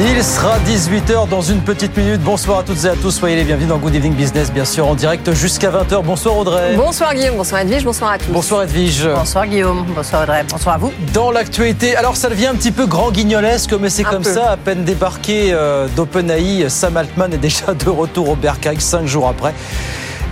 Il sera 18h dans une petite minute. Bonsoir à toutes et à tous. Soyez les bienvenus dans Good Evening Business, bien sûr, en direct jusqu'à 20h. Bonsoir Audrey. Bonsoir Guillaume, bonsoir Edwige, bonsoir à tous. Bonsoir Edwige. Bonsoir Guillaume, bonsoir Audrey, bonsoir à vous. Dans l'actualité, alors ça devient un petit peu grand guignolesque, mais c'est comme ça. À peine débarqué euh, d'OpenAI, Sam Altman est déjà de retour au Bercail cinq jours après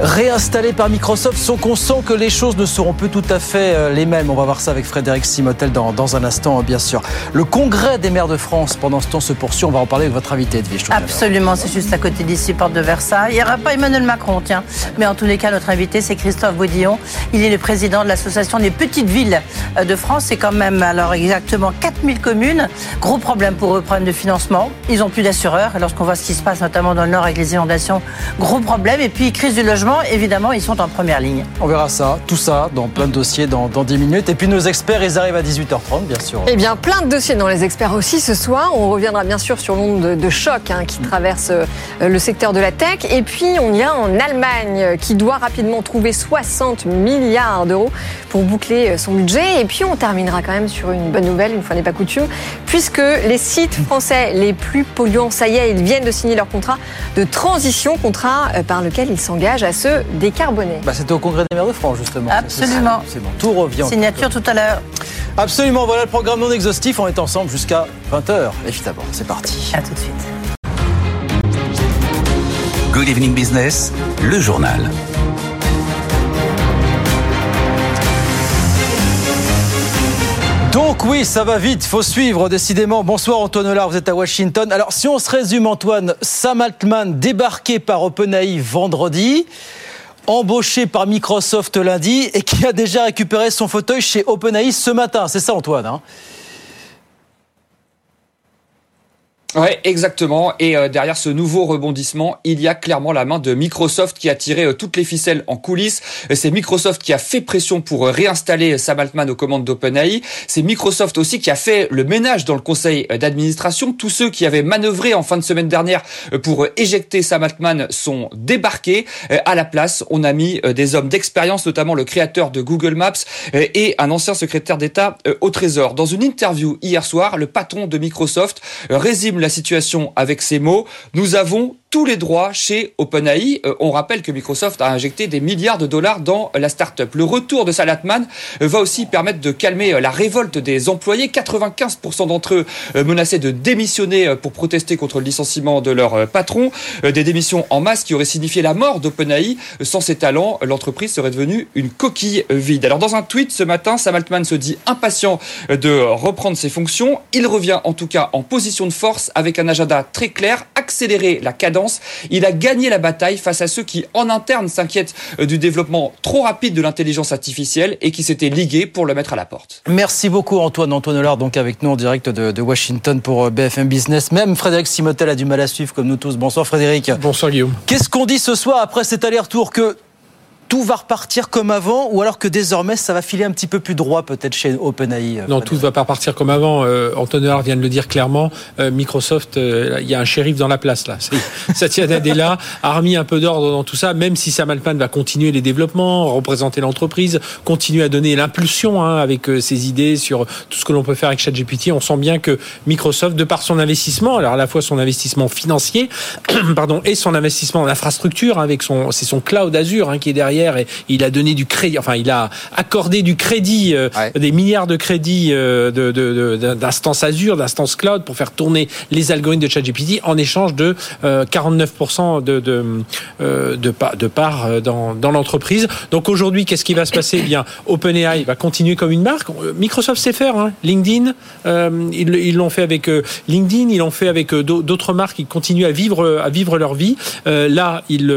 réinstallé par Microsoft, sans qu'on sent que les choses ne seront plus tout à fait euh, les mêmes. On va voir ça avec Frédéric Simotel dans, dans un instant, bien sûr. Le congrès des maires de France, pendant ce temps, se poursuit. On va en parler avec votre invité, Edwige. Absolument, c'est juste à côté d'ici, porte de Versailles. Il n'y aura pas Emmanuel Macron, tiens. Mais en tous les cas, notre invité, c'est Christophe Baudillon. Il est le président de l'association des petites villes euh, de France. C'est quand même, alors exactement 4000 communes. Gros problème pour eux, problème de financement. Ils n'ont plus d'assureurs. Lorsqu'on voit ce qui se passe, notamment dans le Nord avec les inondations, gros problème. Et puis, crise du logement évidemment, ils sont en première ligne. On verra ça, tout ça, dans plein de dossiers dans, dans 10 minutes. Et puis nos experts, ils arrivent à 18h30, bien sûr. Eh bien, plein de dossiers dans les experts aussi ce soir. On reviendra bien sûr sur l'onde de, de, choc hein, qui traverse euh, le secteur de la tech. Et puis, on y a en Allemagne qui doit rapidement trouver 60 milliards d'euros pour boucler euh, son budget. Et puis, on terminera quand même sur une bonne nouvelle, une fois n'est pas coutume, puisque les sites français les plus polluants, ça y est, ils viennent de signer leur contrat de transition, contrat euh, par lequel ils s'engagent à se décarboner. Bah, C'était au Congrès des maires de France, justement. Absolument. C'est bon, tout revient. Signature tout à l'heure. Absolument, voilà le programme non exhaustif. On est ensemble jusqu'à 20h, évidemment. C'est parti. À tout de suite. Good evening business, le journal. Donc oui, ça va vite, faut suivre décidément. Bonsoir Antoine Hollard, vous êtes à Washington. Alors si on se résume Antoine, Sam Altman débarqué par OpenAI vendredi, embauché par Microsoft lundi et qui a déjà récupéré son fauteuil chez OpenAI ce matin. C'est ça Antoine hein? Oui, exactement. Et euh, derrière ce nouveau rebondissement, il y a clairement la main de Microsoft qui a tiré euh, toutes les ficelles en coulisses. C'est Microsoft qui a fait pression pour euh, réinstaller Sam Altman aux commandes d'OpenAI. C'est Microsoft aussi qui a fait le ménage dans le conseil d'administration. Tous ceux qui avaient manœuvré en fin de semaine dernière pour éjecter Sam Altman sont débarqués. À la place, on a mis des hommes d'expérience, notamment le créateur de Google Maps et un ancien secrétaire d'État au Trésor. Dans une interview hier soir, le patron de Microsoft résume la situation avec ces mots. Nous avons tous les droits chez OpenAI. Euh, on rappelle que Microsoft a injecté des milliards de dollars dans la start-up. Le retour de Salatman euh, va aussi permettre de calmer euh, la révolte des employés. 95% d'entre eux menaçaient de démissionner pour protester contre le licenciement de leur patron. Des démissions en masse qui auraient signifié la mort d'OpenAI. Sans ses talents, l'entreprise serait devenue une coquille vide. Alors dans un tweet ce matin, Sam Altman se dit impatient de reprendre ses fonctions. Il revient en tout cas en position de force avec un agenda très clair, accélérer la cadence. Il a gagné la bataille face à ceux qui, en interne, s'inquiètent du développement trop rapide de l'intelligence artificielle et qui s'étaient ligués pour le mettre à la porte. Merci beaucoup Antoine. Antoine Hollard, donc avec nous en direct de, de Washington pour BFM Business. Même Frédéric Simotel a du mal à suivre comme nous tous. Bonsoir Frédéric. Bonsoir Guillaume. Qu'est-ce qu'on dit ce soir après cet aller-retour que tout va repartir comme avant ou alors que désormais ça va filer un petit peu plus droit peut-être chez OpenAI Non, tout ne va pas repartir comme avant. Euh, vient de le dire clairement. Euh, Microsoft, euh, il y a un shérif dans la place là. Satya Nadella a remis un peu d'ordre dans tout ça, même si Sam Altman va continuer les développements, représenter l'entreprise, continuer à donner l'impulsion hein, avec ses idées sur tout ce que l'on peut faire avec ChatGPT. On sent bien que Microsoft, de par son investissement, alors à la fois son investissement financier, pardon, et son investissement en infrastructure, hein, avec son, c'est son cloud Azure hein, qui est derrière et il a donné du crédit, enfin il a accordé du crédit, euh, ouais. des milliards de crédits euh, de, de, de, d'instance Azure, d'instance cloud pour faire tourner les algorithmes de ChatGPT en échange de euh, 49% de, de, euh, de, de part dans, dans l'entreprise. Donc aujourd'hui, qu'est-ce qui va se passer? Eh bien, OpenAI va continuer comme une marque. Microsoft sait faire, hein. LinkedIn, euh, ils, ils l'ont fait avec LinkedIn, ils l'ont fait avec d'autres marques qui continuent à vivre à vivre leur vie. là, ils,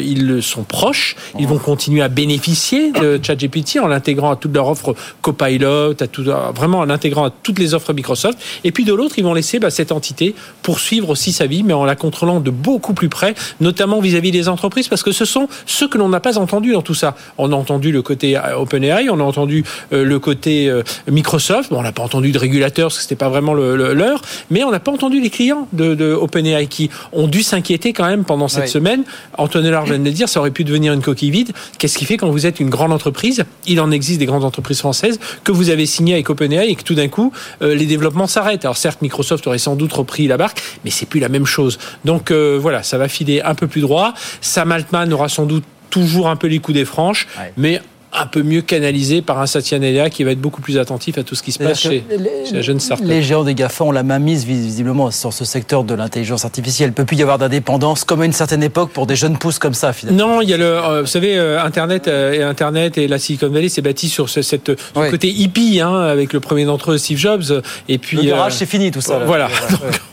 ils sont proches, ils vont vont continuer à bénéficier de ChatGPT en l'intégrant à toute leur offre Copilot, à tout, vraiment en l'intégrant à toutes les offres Microsoft. Et puis de l'autre, ils vont laisser bah, cette entité poursuivre aussi sa vie, mais en la contrôlant de beaucoup plus près, notamment vis-à-vis des entreprises, parce que ce sont ceux que l'on n'a pas entendus dans tout ça. On a entendu le côté euh, OpenAI, on a entendu euh, le côté euh, Microsoft. Bon, on n'a pas entendu de régulateurs, parce que c'était pas vraiment le, leur, mais on n'a pas entendu les clients de, de OpenAI qui ont dû s'inquiéter quand même pendant cette semaine. Antoine Lar vient de le dire, ça aurait pu devenir une coquille vide. Qu'est-ce qui fait quand vous êtes une grande entreprise Il en existe des grandes entreprises françaises que vous avez signé avec OpenAI et que tout d'un coup les développements s'arrêtent. Alors certes, Microsoft aurait sans doute repris la barque, mais c'est plus la même chose. Donc voilà, ça va filer un peu plus droit. Sam Altman aura sans doute toujours un peu les coups des franches, mais un peu mieux canalisé par un Satya Nadella qui va être beaucoup plus attentif à tout ce qui se passe chez, la jeune startup. Les géants des GAFA ont la main mise visiblement sur ce secteur de l'intelligence artificielle. Il peut plus y avoir d'indépendance comme à une certaine époque pour des jeunes pousses comme ça finalement. Non, il y a le, euh, vous savez, euh, Internet euh, et Internet et la Silicon Valley s'est bâti sur ce, cette, côté hippie hein, avec le premier d'entre eux, Steve Jobs. Et puis, le garage, c'est fini tout ça. Voilà.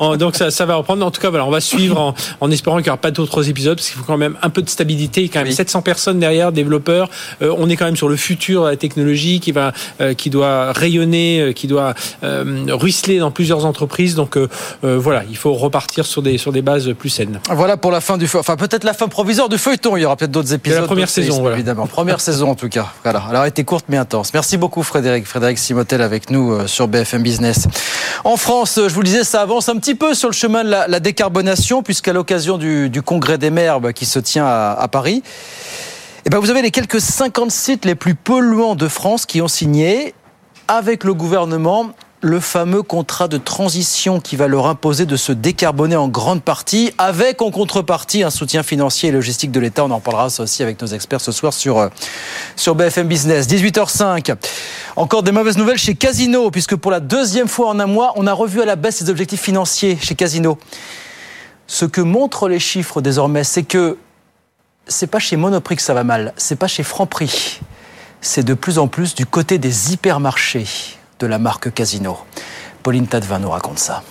donc, donc ça, ça, va reprendre. En tout cas, voilà, on va suivre en, en espérant qu'il n'y aura pas d'autres épisodes parce qu'il faut quand même un peu de stabilité. Il y a quand même 700 personnes derrière, développeurs. On est quand même sur le futur de la technologie qui va, euh, qui doit rayonner, euh, qui doit euh, ruisseler dans plusieurs entreprises. Donc voilà, il faut repartir sur des sur des bases plus saines. Voilà pour la fin du enfin peut-être la fin provisoire du feuilleton. Il y aura peut-être d'autres épisodes. la première saison, voilà. évidemment. Première saison en tout cas. Voilà. Elle a été courte mais intense. Merci beaucoup Frédéric. Frédéric Simotel avec nous sur BFM Business. En France, je vous le disais, ça avance un petit peu sur le chemin de la, décarbonation puisqu'à l'occasion du, congrès des maires bah, qui se tient à Paris. Eh ben vous avez les quelques 50 sites les plus polluants de France qui ont signé avec le gouvernement le fameux contrat de transition qui va leur imposer de se décarboner en grande partie, avec en contrepartie un soutien financier et logistique de l'État. On en parlera aussi avec nos experts ce soir sur, euh, sur BFM Business. 18h05. Encore des mauvaises nouvelles chez Casino, puisque pour la deuxième fois en un mois, on a revu à la baisse les objectifs financiers chez Casino. Ce que montrent les chiffres désormais, c'est que c'est pas chez Monoprix que ça va mal, c'est pas chez Franprix. C'est de plus en plus du côté des hypermarchés de la marque Casino. Pauline Tadevin nous raconte ça.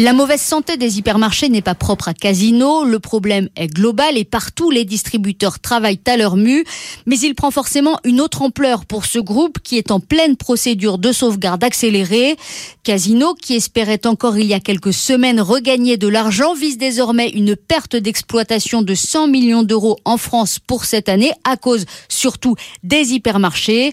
La mauvaise santé des hypermarchés n'est pas propre à Casino. Le problème est global et partout les distributeurs travaillent à leur mue. Mais il prend forcément une autre ampleur pour ce groupe qui est en pleine procédure de sauvegarde accélérée. Casino, qui espérait encore il y a quelques semaines regagner de l'argent, vise désormais une perte d'exploitation de 100 millions d'euros en France pour cette année à cause surtout des hypermarchés.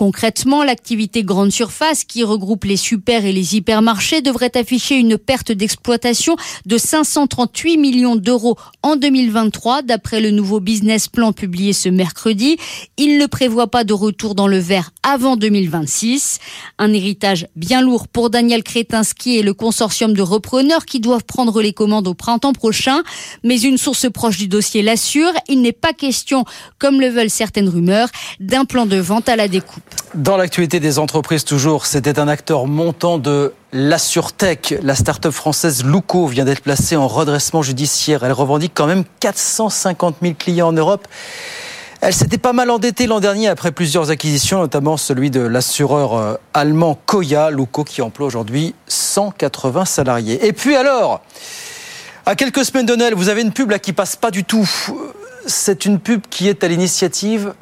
Concrètement, l'activité grande surface qui regroupe les super et les hypermarchés devrait afficher une perte d'exploitation de 538 millions d'euros en 2023 d'après le nouveau business plan publié ce mercredi. Il ne prévoit pas de retour dans le vert avant 2026. Un héritage bien lourd pour Daniel Kretinsky et le consortium de repreneurs qui doivent prendre les commandes au printemps prochain. Mais une source proche du dossier l'assure, il n'est pas question, comme le veulent certaines rumeurs, d'un plan de vente à la découpe. Dans l'actualité des entreprises toujours, c'était un acteur montant de l'AssureTech. La start-up française Luco vient d'être placée en redressement judiciaire. Elle revendique quand même 450 000 clients en Europe. Elle s'était pas mal endettée l'an dernier après plusieurs acquisitions, notamment celui de l'assureur euh, allemand Koya, Luco qui emploie aujourd'hui 180 salariés. Et puis alors, à quelques semaines de Noël, vous avez une pub là qui passe pas du tout. C'est une pub qui est à l'initiative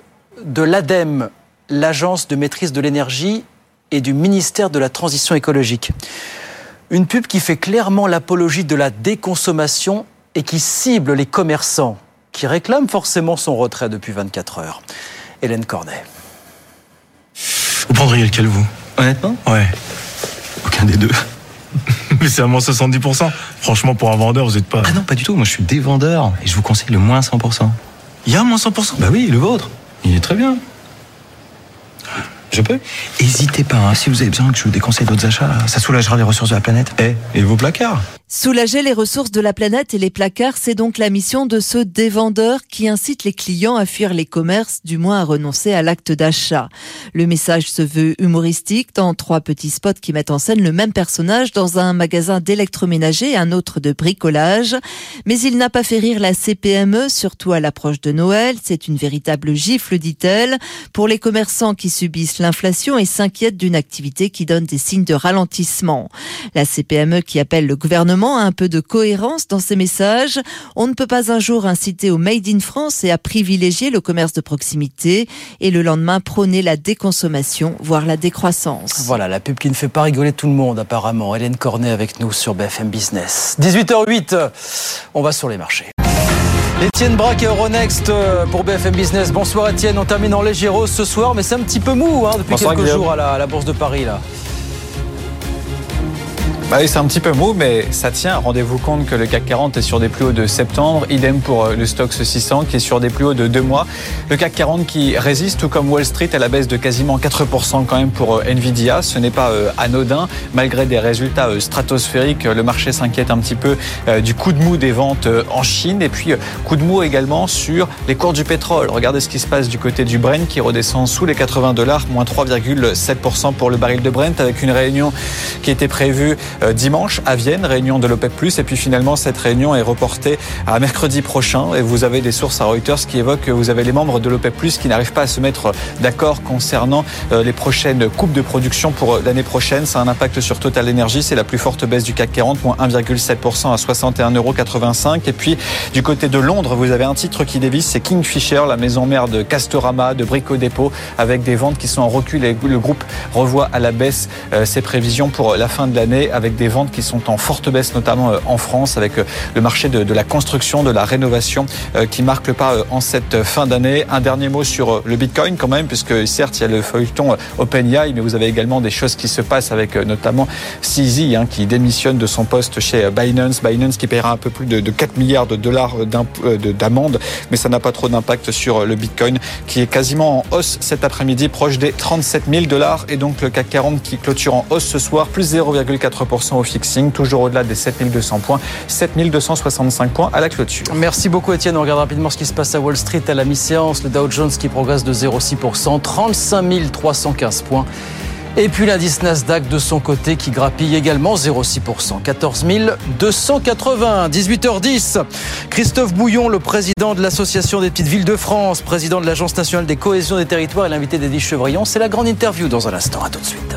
de l'ADEME, l'Agence de maîtrise de l'énergie et du ministère de la Transition écologique. Une pub qui fait clairement l'apologie de la déconsommation et qui cible les commerçants qui réclament forcément son retrait depuis 24 heures. Hélène Cornet. Vous prendriez lequel, vous? Honnêtement? Ouais. Aucun des deux. Mais c'est à moins 70%. Franchement, pour un vendeur, vous n'êtes pas. Ah non, pas du tout. Moi, je suis des vendeurs et je vous conseille le moins 100%. Il y a un moins 100% Bah oui, le vôtre. Il est très bien. Je peux? Hésitez pas, hein. si vous avez besoin que je vous déconseille d'autres achats, ça soulagera les ressources de la planète. Eh, et vos placards? Soulager les ressources de la planète et les placards, c'est donc la mission de ce dévendeur qui incite les clients à fuir les commerces, du moins à renoncer à l'acte d'achat. Le message se veut humoristique dans trois petits spots qui mettent en scène le même personnage dans un magasin d'électroménager et un autre de bricolage. Mais il n'a pas fait rire la CPME, surtout à l'approche de Noël. C'est une véritable gifle, dit-elle, pour les commerçants qui subissent l'inflation et s'inquiète d'une activité qui donne des signes de ralentissement. La CPME qui appelle le gouvernement un peu de cohérence dans ses messages. On ne peut pas un jour inciter au Made in France et à privilégier le commerce de proximité et le lendemain prôner la déconsommation, voire la décroissance. Voilà, la pub qui ne fait pas rigoler tout le monde apparemment. Hélène Cornet avec nous sur BFM Business. 18h08, on va sur les marchés. Étienne Braque et Euronext euh, pour BFM Business. Bonsoir Étienne, on termine en léger rose ce soir, mais c'est un petit peu mou hein, depuis quelques jours à la, à la Bourse de Paris là. Bah oui, c'est un petit peu mou, mais ça tient. Rendez-vous compte que le CAC 40 est sur des plus hauts de septembre. Idem pour euh, le Stoxx 600 qui est sur des plus hauts de deux mois. Le CAC 40 qui résiste, tout comme Wall Street, à la baisse de quasiment 4% quand même pour euh, Nvidia. Ce n'est pas euh, anodin. Malgré des résultats stratosphériques, le marché s'inquiète un petit peu du coup de mou des ventes en Chine. Et puis, coup de mou également sur les cours du pétrole. Regardez ce qui se passe du côté du Brent qui redescend sous les 80 dollars, moins 3,7% pour le baril de Brent avec une réunion qui était prévue dimanche à Vienne, réunion de l'OPEP+. Et puis finalement, cette réunion est reportée à mercredi prochain. Et vous avez des sources à Reuters qui évoquent que vous avez les membres de l'OPEP+, qui n'arrivent pas à se mettre d'accord concernant euh, les prochaines coupes de production pour euh, l'année prochaine. Ça a un impact sur Total Energy. C'est la plus forte baisse du CAC 40, moins 1,7% à 61,85 Et puis, du côté de Londres, vous avez un titre qui dévisse, c'est Kingfisher, la maison mère de Castorama, de Brico Dépôt, avec des ventes qui sont en recul. Et le groupe revoit à la baisse ses prévisions pour la fin de l'année, avec des ventes qui sont en forte baisse, notamment euh, en France, avec euh, le marché de, la construction, de la rénovation euh, qui marque le pas en cette fin d'année. Un dernier mot sur le Bitcoin quand même, puisque certes, il y a le feuilleton OpenAI, mais vous avez également des choses qui se passent avec notamment CZ, hein, qui démissionne de son poste chez Binance. Binance qui paiera un peu plus de, 4 milliards de dollars d'amende, mais ça n'a pas trop d'impact sur le Bitcoin, qui est quasiment en hausse cet après-midi, proche des 37 000 dollars. Et donc le CAC 40 qui clôture en hausse ce soir, plus 0,4% au fixing, toujours au-delà des 7200 points, 7265 points à la clôture. Merci beaucoup Étienne. On regarde rapidement ce qui se passe à Wall Street à la mi-séance. Le Dow Jones qui progresse de 0,6%, 35 315 points. Et puis l'indice Nasdaq de son côté qui grappille également 0,6%, 14 280. 18h10. Christophe Bouillon, le président de l'Association des petites villes de France, président de l'Agence nationale des cohésions des territoires et l'invité d'Eddie Chevrillon. C'est la grande interview dans un instant. À tout de suite.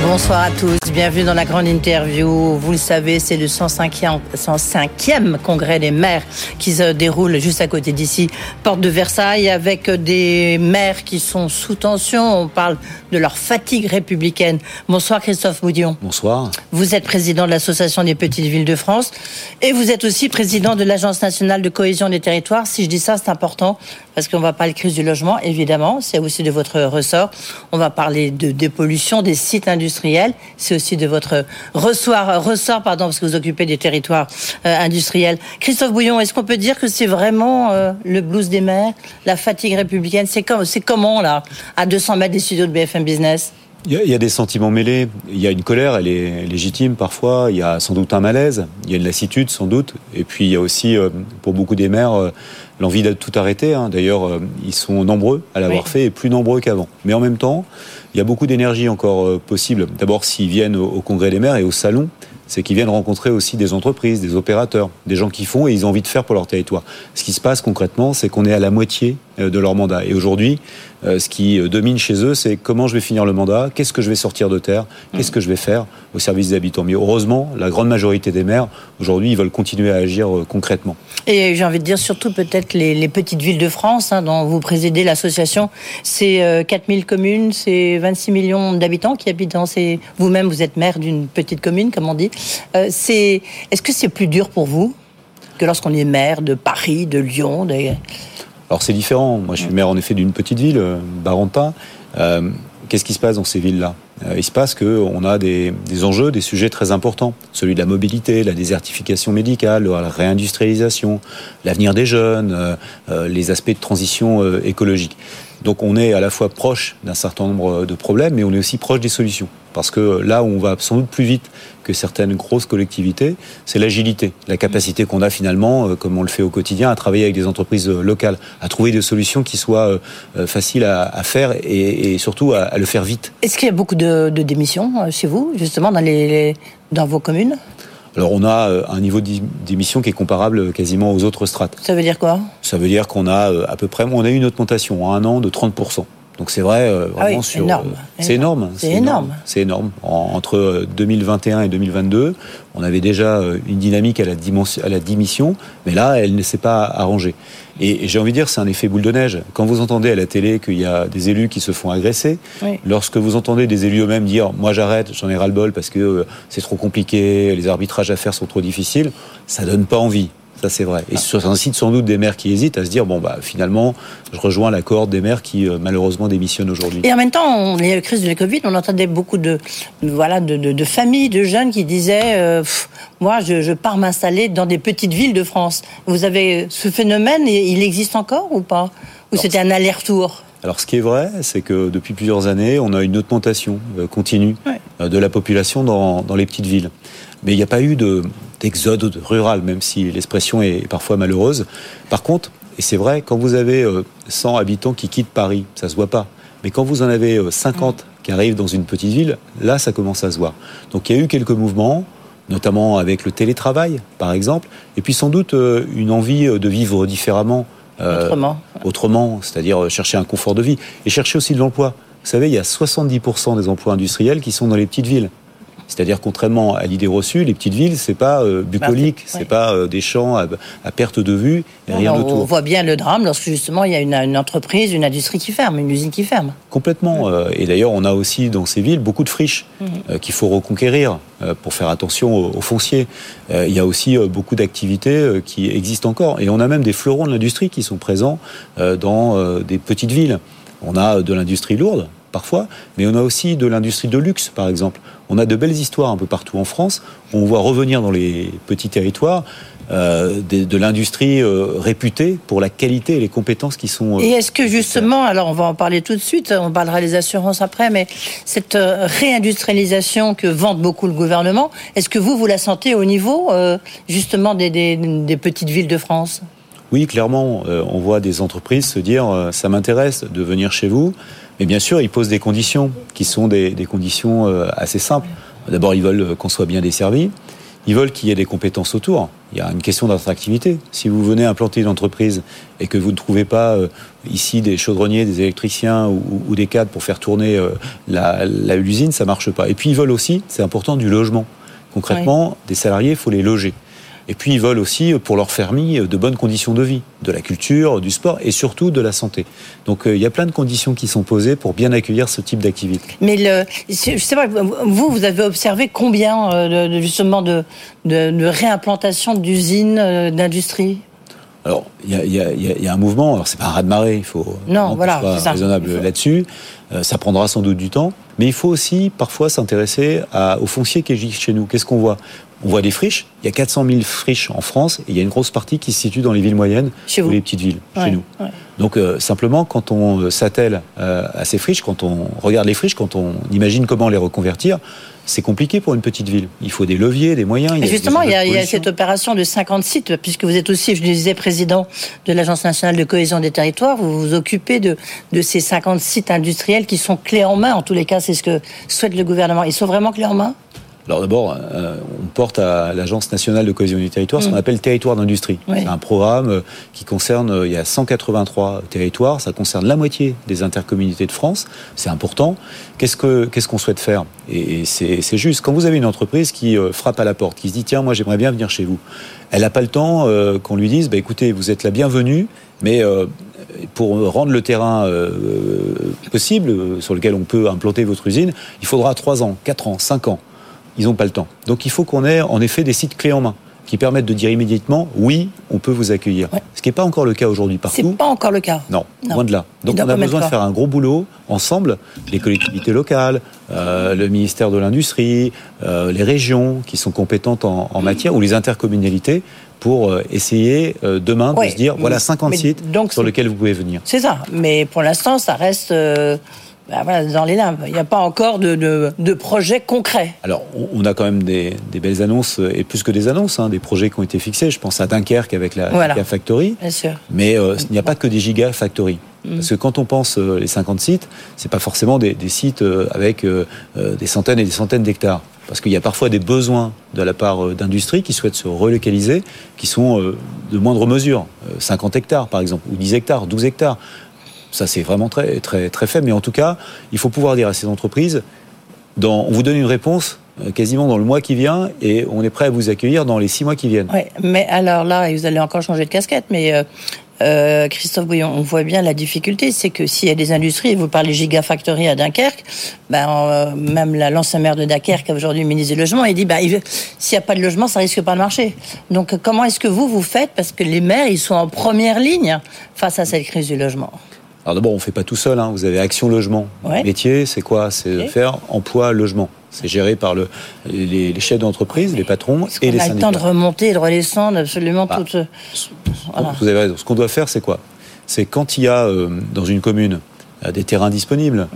Bonsoir à tous, bienvenue dans la grande interview. Vous le savez, c'est le 105e, 105e congrès des maires qui se déroule juste à côté d'ici, porte de Versailles, avec des maires qui sont sous tension. On parle de leur fatigue républicaine. Bonsoir Christophe Boudion. Bonsoir. Vous êtes président de l'Association des petites villes de France et vous êtes aussi président de l'Agence nationale de cohésion des territoires. Si je dis ça, c'est important parce qu'on va parler de crise du logement, évidemment, c'est aussi de votre ressort. On va parler de dépollution des sites industriels, c'est aussi de votre ressort, ressort pardon, parce que vous occupez des territoires euh, industriels. Christophe Bouillon, est-ce qu'on peut dire que c'est vraiment euh, le blues des maires, la fatigue républicaine? C'est comme, comment là, à 200 mètres des studios de BFM Business? Il y, a, des sentiments mêlés. Il y a une colère, elle est légitime parfois. Il y a sans doute un malaise. Il y a une lassitude sans doute. Et puis il y a aussi, euh, pour beaucoup des maires, l'envie de tout arrêter. Hein. D'ailleurs, euh, ils sont nombreux à l'avoir fait et plus nombreux qu'avant. Mais en même temps, il y a beaucoup d'énergie encore euh, possible. D'abord, s'ils viennent au, Congrès des maires et au salon, c'est qu'ils viennent rencontrer aussi des entreprises, des opérateurs, des gens qui font et ils ont envie de faire pour leur territoire. Ce qui se passe concrètement, c'est qu'on est à la moitié euh, de leur mandat. Et aujourd'hui, euh, ce qui euh, domine chez eux, c'est comment je vais finir le mandat, qu'est-ce que je vais sortir de terre, qu'est-ce mm. que je vais faire au service des habitants. Mais heureusement, la grande majorité des maires, aujourd'hui, ils veulent continuer à agir concrètement. Et j'ai envie de dire surtout peut-être les, petites villes de France, hein, dont vous présidez l'association. C'est 4000 communes, c'est 26 millions d'habitants qui habitent dans ces... Vous-même, vous êtes maire d'une petite commune, comme on dit. c'est... Est-ce que c'est plus dur pour vous que lorsqu'on est maire de Paris, de Lyon alors c'est différent. Moi, je suis maire en effet d'une petite ville, euh, Barentin. Euh, qu'est-ce qui se passe dans ces villes-là? Euh, Il se passe qu'on a des, enjeux, des sujets très importants. Celui de la mobilité, la désertification médicale, la réindustrialisation, l'avenir des jeunes, les aspects de transition écologique. Donc on est à la fois proche d'un certain nombre de problèmes, mais on est aussi proche des solutions. Parce que là où on va sans doute plus vite que certaines grosses collectivités, c'est l'agilité, la capacité qu'on a finalement, euh, comme on le fait au quotidien, à travailler avec des entreprises euh, locales, à trouver des solutions qui soient euh, faciles à, faire et, surtout à, le faire vite. Est-ce qu'il y a beaucoup de, démissions chez vous, justement, dans, les, dans vos communes? Alors on a un niveau d'émission qui est comparable quasiment aux autres strates. Ça veut dire quoi? Ça veut dire qu'on a à peu près, on a eu une augmentation en un an de 30%. Donc c'est vrai, euh, Ah vraiment oui, sur. énorme. C'est énorme. C'est énorme. C'est énorme. En- entre 2021 et 2022, on avait déjà euh, une dynamique à la, dimension- à la démission, mais là, elle ne s'est pas arrangée. Et, et j'ai envie de dire, c'est un effet boule de neige. Quand vous entendez à la télé qu'il y a des élus qui se font agresser, Oui. lorsque vous entendez des élus eux-mêmes dire moi j'arrête, j'en ai ras-le-bol parce que euh, c'est trop compliqué, les arbitrages à faire sont trop difficiles, ça donne pas envie. Ça c'est vrai. Et ça incite sans doute des maires qui hésitent à se dire bon bah finalement je rejoins la cohorte des maires qui euh, malheureusement démissionnent aujourd'hui. Et en même temps, on, il y a la crise de la Covid, on entendait beaucoup de, voilà, de, de- de familles, de jeunes qui disaient euh, Pff, Moi, je, je pars m'installer dans des petites villes de France. Vous avez ce phénomène, il existe encore ou pas? Ou c'était un aller-retour? Alors ce qui est vrai, c'est que depuis plusieurs années, on a une augmentation euh, continue de la population dans, dans les petites villes. Mais il n'y a pas eu de- d'exode rural, même si l'expression est parfois malheureuse. Par contre, et c'est vrai, quand vous avez euh, 100 habitants qui quittent Paris, ça se voit pas. Mais quand vous en avez euh, 50 qui arrivent dans une petite ville, là, ça commence à se voir. Donc il y a eu quelques mouvements, notamment avec le télétravail, par exemple, et puis sans doute euh, une envie euh, de vivre différemment. euh, Autrement. autrement, c'est-à-dire euh, chercher un confort de vie et chercher aussi de l'emploi. Vous savez, il y a 70% des emplois industriels qui sont dans les petites villes. C'est-à-dire, contrairement à l'idée reçue, les petites villes, c'est pas euh, bucolique, Bah, c'est ouais. pas euh, des champs à, à perte de vue et rien on, on voit bien le drame lorsque justement il y a une, une entreprise, une industrie qui ferme, une usine qui ferme. Complètement. euh, Et d'ailleurs, on a aussi dans ces villes beaucoup de friches Mhm. qu'il faut reconquérir pour faire attention aux, aux fonciers. Il y a aussi beaucoup d'activités qui existent encore. Et on a même des fleurons de l'industrie qui sont présents dans des petites villes. On a de l'industrie lourde, parfois, mais on a aussi de l'industrie de luxe, par exemple. On a de belles histoires un peu partout en France. On voit revenir dans les petits territoires euh, de, de l'industrie euh, réputée pour la qualité et les compétences qui sont... euh, Et est-ce que justement, alors on va en parler tout de suite, on parlera des assurances après, mais cette réindustrialisation que vante beaucoup le gouvernement, est-ce que vous, vous la sentez au niveau justement des, des- des petites villes de France? Oui, clairement, on voit des entreprises se dire ça m'intéresse de venir chez vous, mais bien sûr, ils posent des conditions qui sont des, des conditions euh, assez simples. D'abord, ils veulent qu'on soit bien desservi. Ils veulent qu'il y ait des compétences autour. Il y a une question d'attractivité. Si vous venez implanter une entreprise et que vous ne trouvez pas euh, ici des chaudronniers, des électriciens ou, des cadres pour faire tourner euh, la- la- l'usine, ça marche pas. Et puis ils veulent aussi, c'est important, du logement. Concrètement, des salariés, il faut les loger. Et puis ils veulent aussi, euh, pour leur famille, euh, de bonnes conditions de vie, de la culture, du sport et surtout de la santé. Donc euh, il y a plein de conditions qui sont posées pour bien accueillir ce type d'activité. Mais le, je sais pas, vous, vous avez observé combien justement de, de, de réimplantation d'usines, d'industries? Alors, il y a, y y un mouvement, alors c'est pas un raz-de-marée, il faut Non, voilà, soit ça. raisonnable là-dessus. Euh, ça prendra sans doute du temps, mais il faut aussi parfois s'intéresser au foncier qui existe chez nous. Qu'est-ce qu'on voit? On voit des friches, il y a 400 000 friches en France, et il y a une grosse partie qui se situe dans les villes moyennes Chez ou les petites villes, Ouais, chez nous. ouais. Donc euh, simplement, quand on euh, s'attelle euh, à ces friches, quand on regarde les friches, quand on imagine comment les reconvertir, c'est compliqué pour une petite ville. Il faut des leviers, des moyens. Justement, il y, a, de il y a cette opération de 50 sites, puisque vous êtes aussi, je le disais, président de l'Agence nationale de cohésion des territoires. Vous vous occupez de, de ces 50 sites industriels qui sont clés en main. En tous les cas, c'est ce que souhaite le gouvernement. Ils sont vraiment clés en main? Alors d'abord, euh, on porte à l'Agence nationale de cohésion du territoire ce Mm. qu'on appelle territoire d'industrie. Oui. C'est un programme euh, qui concerne, euh, il y a 183 territoires, ça concerne la moitié des intercommunautés de France, c'est important. Qu'est-ce que qu'est-ce qu'on souhaite faire? Et, et c'est c'est juste, quand vous avez une entreprise qui euh, frappe à la porte, qui se dit tiens, moi j'aimerais bien venir chez vous, elle n'a pas le temps euh, qu'on lui dise, bah, écoutez, vous êtes la bienvenue, mais euh, pour rendre le terrain euh, possible, sur lequel on peut implanter votre usine, il faudra 3 ans, 4 ans, 5 ans ils n'ont pas le temps. Donc il faut qu'on ait en effet des sites clés en main qui permettent de dire immédiatement oui, on peut vous accueillir. Ce qui n'est pas encore le cas aujourd'hui C'est partout. pas encore le cas. Non, Non. loin de là. Donc on a besoin de faire un gros boulot ensemble, les collectivités locales, euh, le ministère de l'Industrie, euh, les régions qui sont compétentes en, en matière, ou les intercommunalités, pour euh, essayer euh, demain de se dire voilà 50 Mais sites donc sur c'est- lesquels vous pouvez venir. C'est ça. Mais pour l'instant, ça reste bah, voilà, dans les limbes. Il n'y a pas encore de, de, de projet concret. Alors, on- a quand même des, des belles annonces, euh, et plus que des annonces, hein, des projets qui ont été fixés. Je pense à Dunkerque avec la Voilà. Gigafactory. Bien sûr. Mais euh, il n'y a pas que des gigafactories. Mm. Parce que quand on pense euh, les 50 sites, c'est pas forcément des, des sites euh, avec euh, des centaines et des centaines d'hectares. parce qu'il y a parfois des besoins de la part d'industries qui souhaitent se relocaliser, qui sont de moindre mesure, 50 hectares par exemple, ou 10 hectares, 12 hectares. Ça, c'est vraiment très, très, très faible. Mais en tout cas, il faut pouvoir dire à ces entreprises, on vous donne une réponse quasiment dans le mois qui vient et on est prêt à vous accueillir dans les six mois qui viennent. Oui, mais alors là, vous allez encore changer de casquette, mais euh, Christophe Bouillon, on voit bien la difficulté, c'est que s'il y a des industries, vous parlez Gigafactory à Dunkerque, ben, euh, même l'ancien maire de Dunkerque, aujourd'hui ministre du Logement, il dit ben, s'il n'y a pas de logement, ça risque pas de marcher. Donc comment est-ce que vous, vous faites Parce que les maires, ils sont en première ligne face à cette crise du logement? Alors d'abord, on ne fait pas tout seul. Hein. Vous avez Action Logement. Le métier, c'est quoi? C'est faire emploi logement. C'est géré par le, les, chefs d'entreprise, les patrons et les syndicats. On a le temps de remonter et de redescendre absolument bah, tout. Vous avez raison. Ce qu'on doit faire, c'est quoi? C'est quand il y a euh, dans une commune euh, des terrains disponibles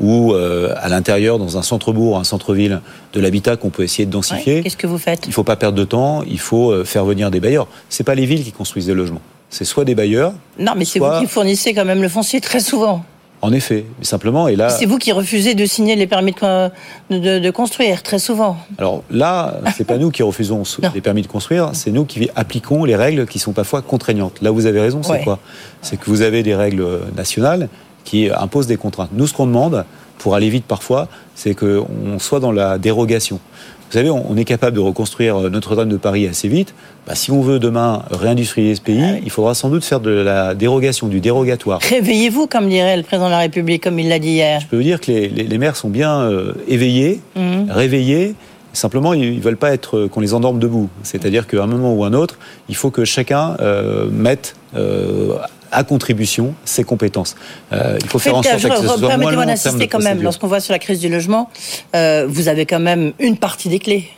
ou euh, à l'intérieur, dans un centre-bourg, un centre-ville, de l'habitat qu'on peut essayer de densifier. Qu'est-ce que vous faites? Il ne faut pas perdre de temps. Il faut faire venir des bailleurs. C'est pas les villes qui construisent des logements. C'est soit des bailleurs. Non, mais c'est vous qui fournissez quand même le foncier très souvent. En effet, mais simplement, et là... C'est vous qui refusez de signer les permis de, construire, très souvent. Alors là, c'est pas nous qui refusons les permis de construire, c'est nous qui appliquons les règles qui sont parfois contraignantes. Là, vous avez raison, c'est quoi? C'est que vous avez des règles nationales qui imposent des contraintes. Nous, ce qu'on demande, pour aller vite parfois, c'est qu'on soit dans la dérogation. Vous savez, on est capable de reconstruire Notre-Dame de Paris assez vite. Bah, si on veut demain réindustrialiser ce pays, ah il faudra sans doute faire de la dérogation, du dérogatoire. Réveillez-vous, comme dirait le président de la République, comme il l'a dit hier. Je peux vous dire que les, maires sont bien euh, éveillés, mhm. réveillés. Simplement, ils ne veulent pas être euh, qu'on les endorme debout. C'est-à-dire qu'à un moment ou un autre, il faut que chacun euh, mette à contribution ses compétences. il faut faire en sorte que ce soit Permettez-moi d'insister quand même, lorsqu'on voit sur la crise du logement, vous avez quand même une partie des clés.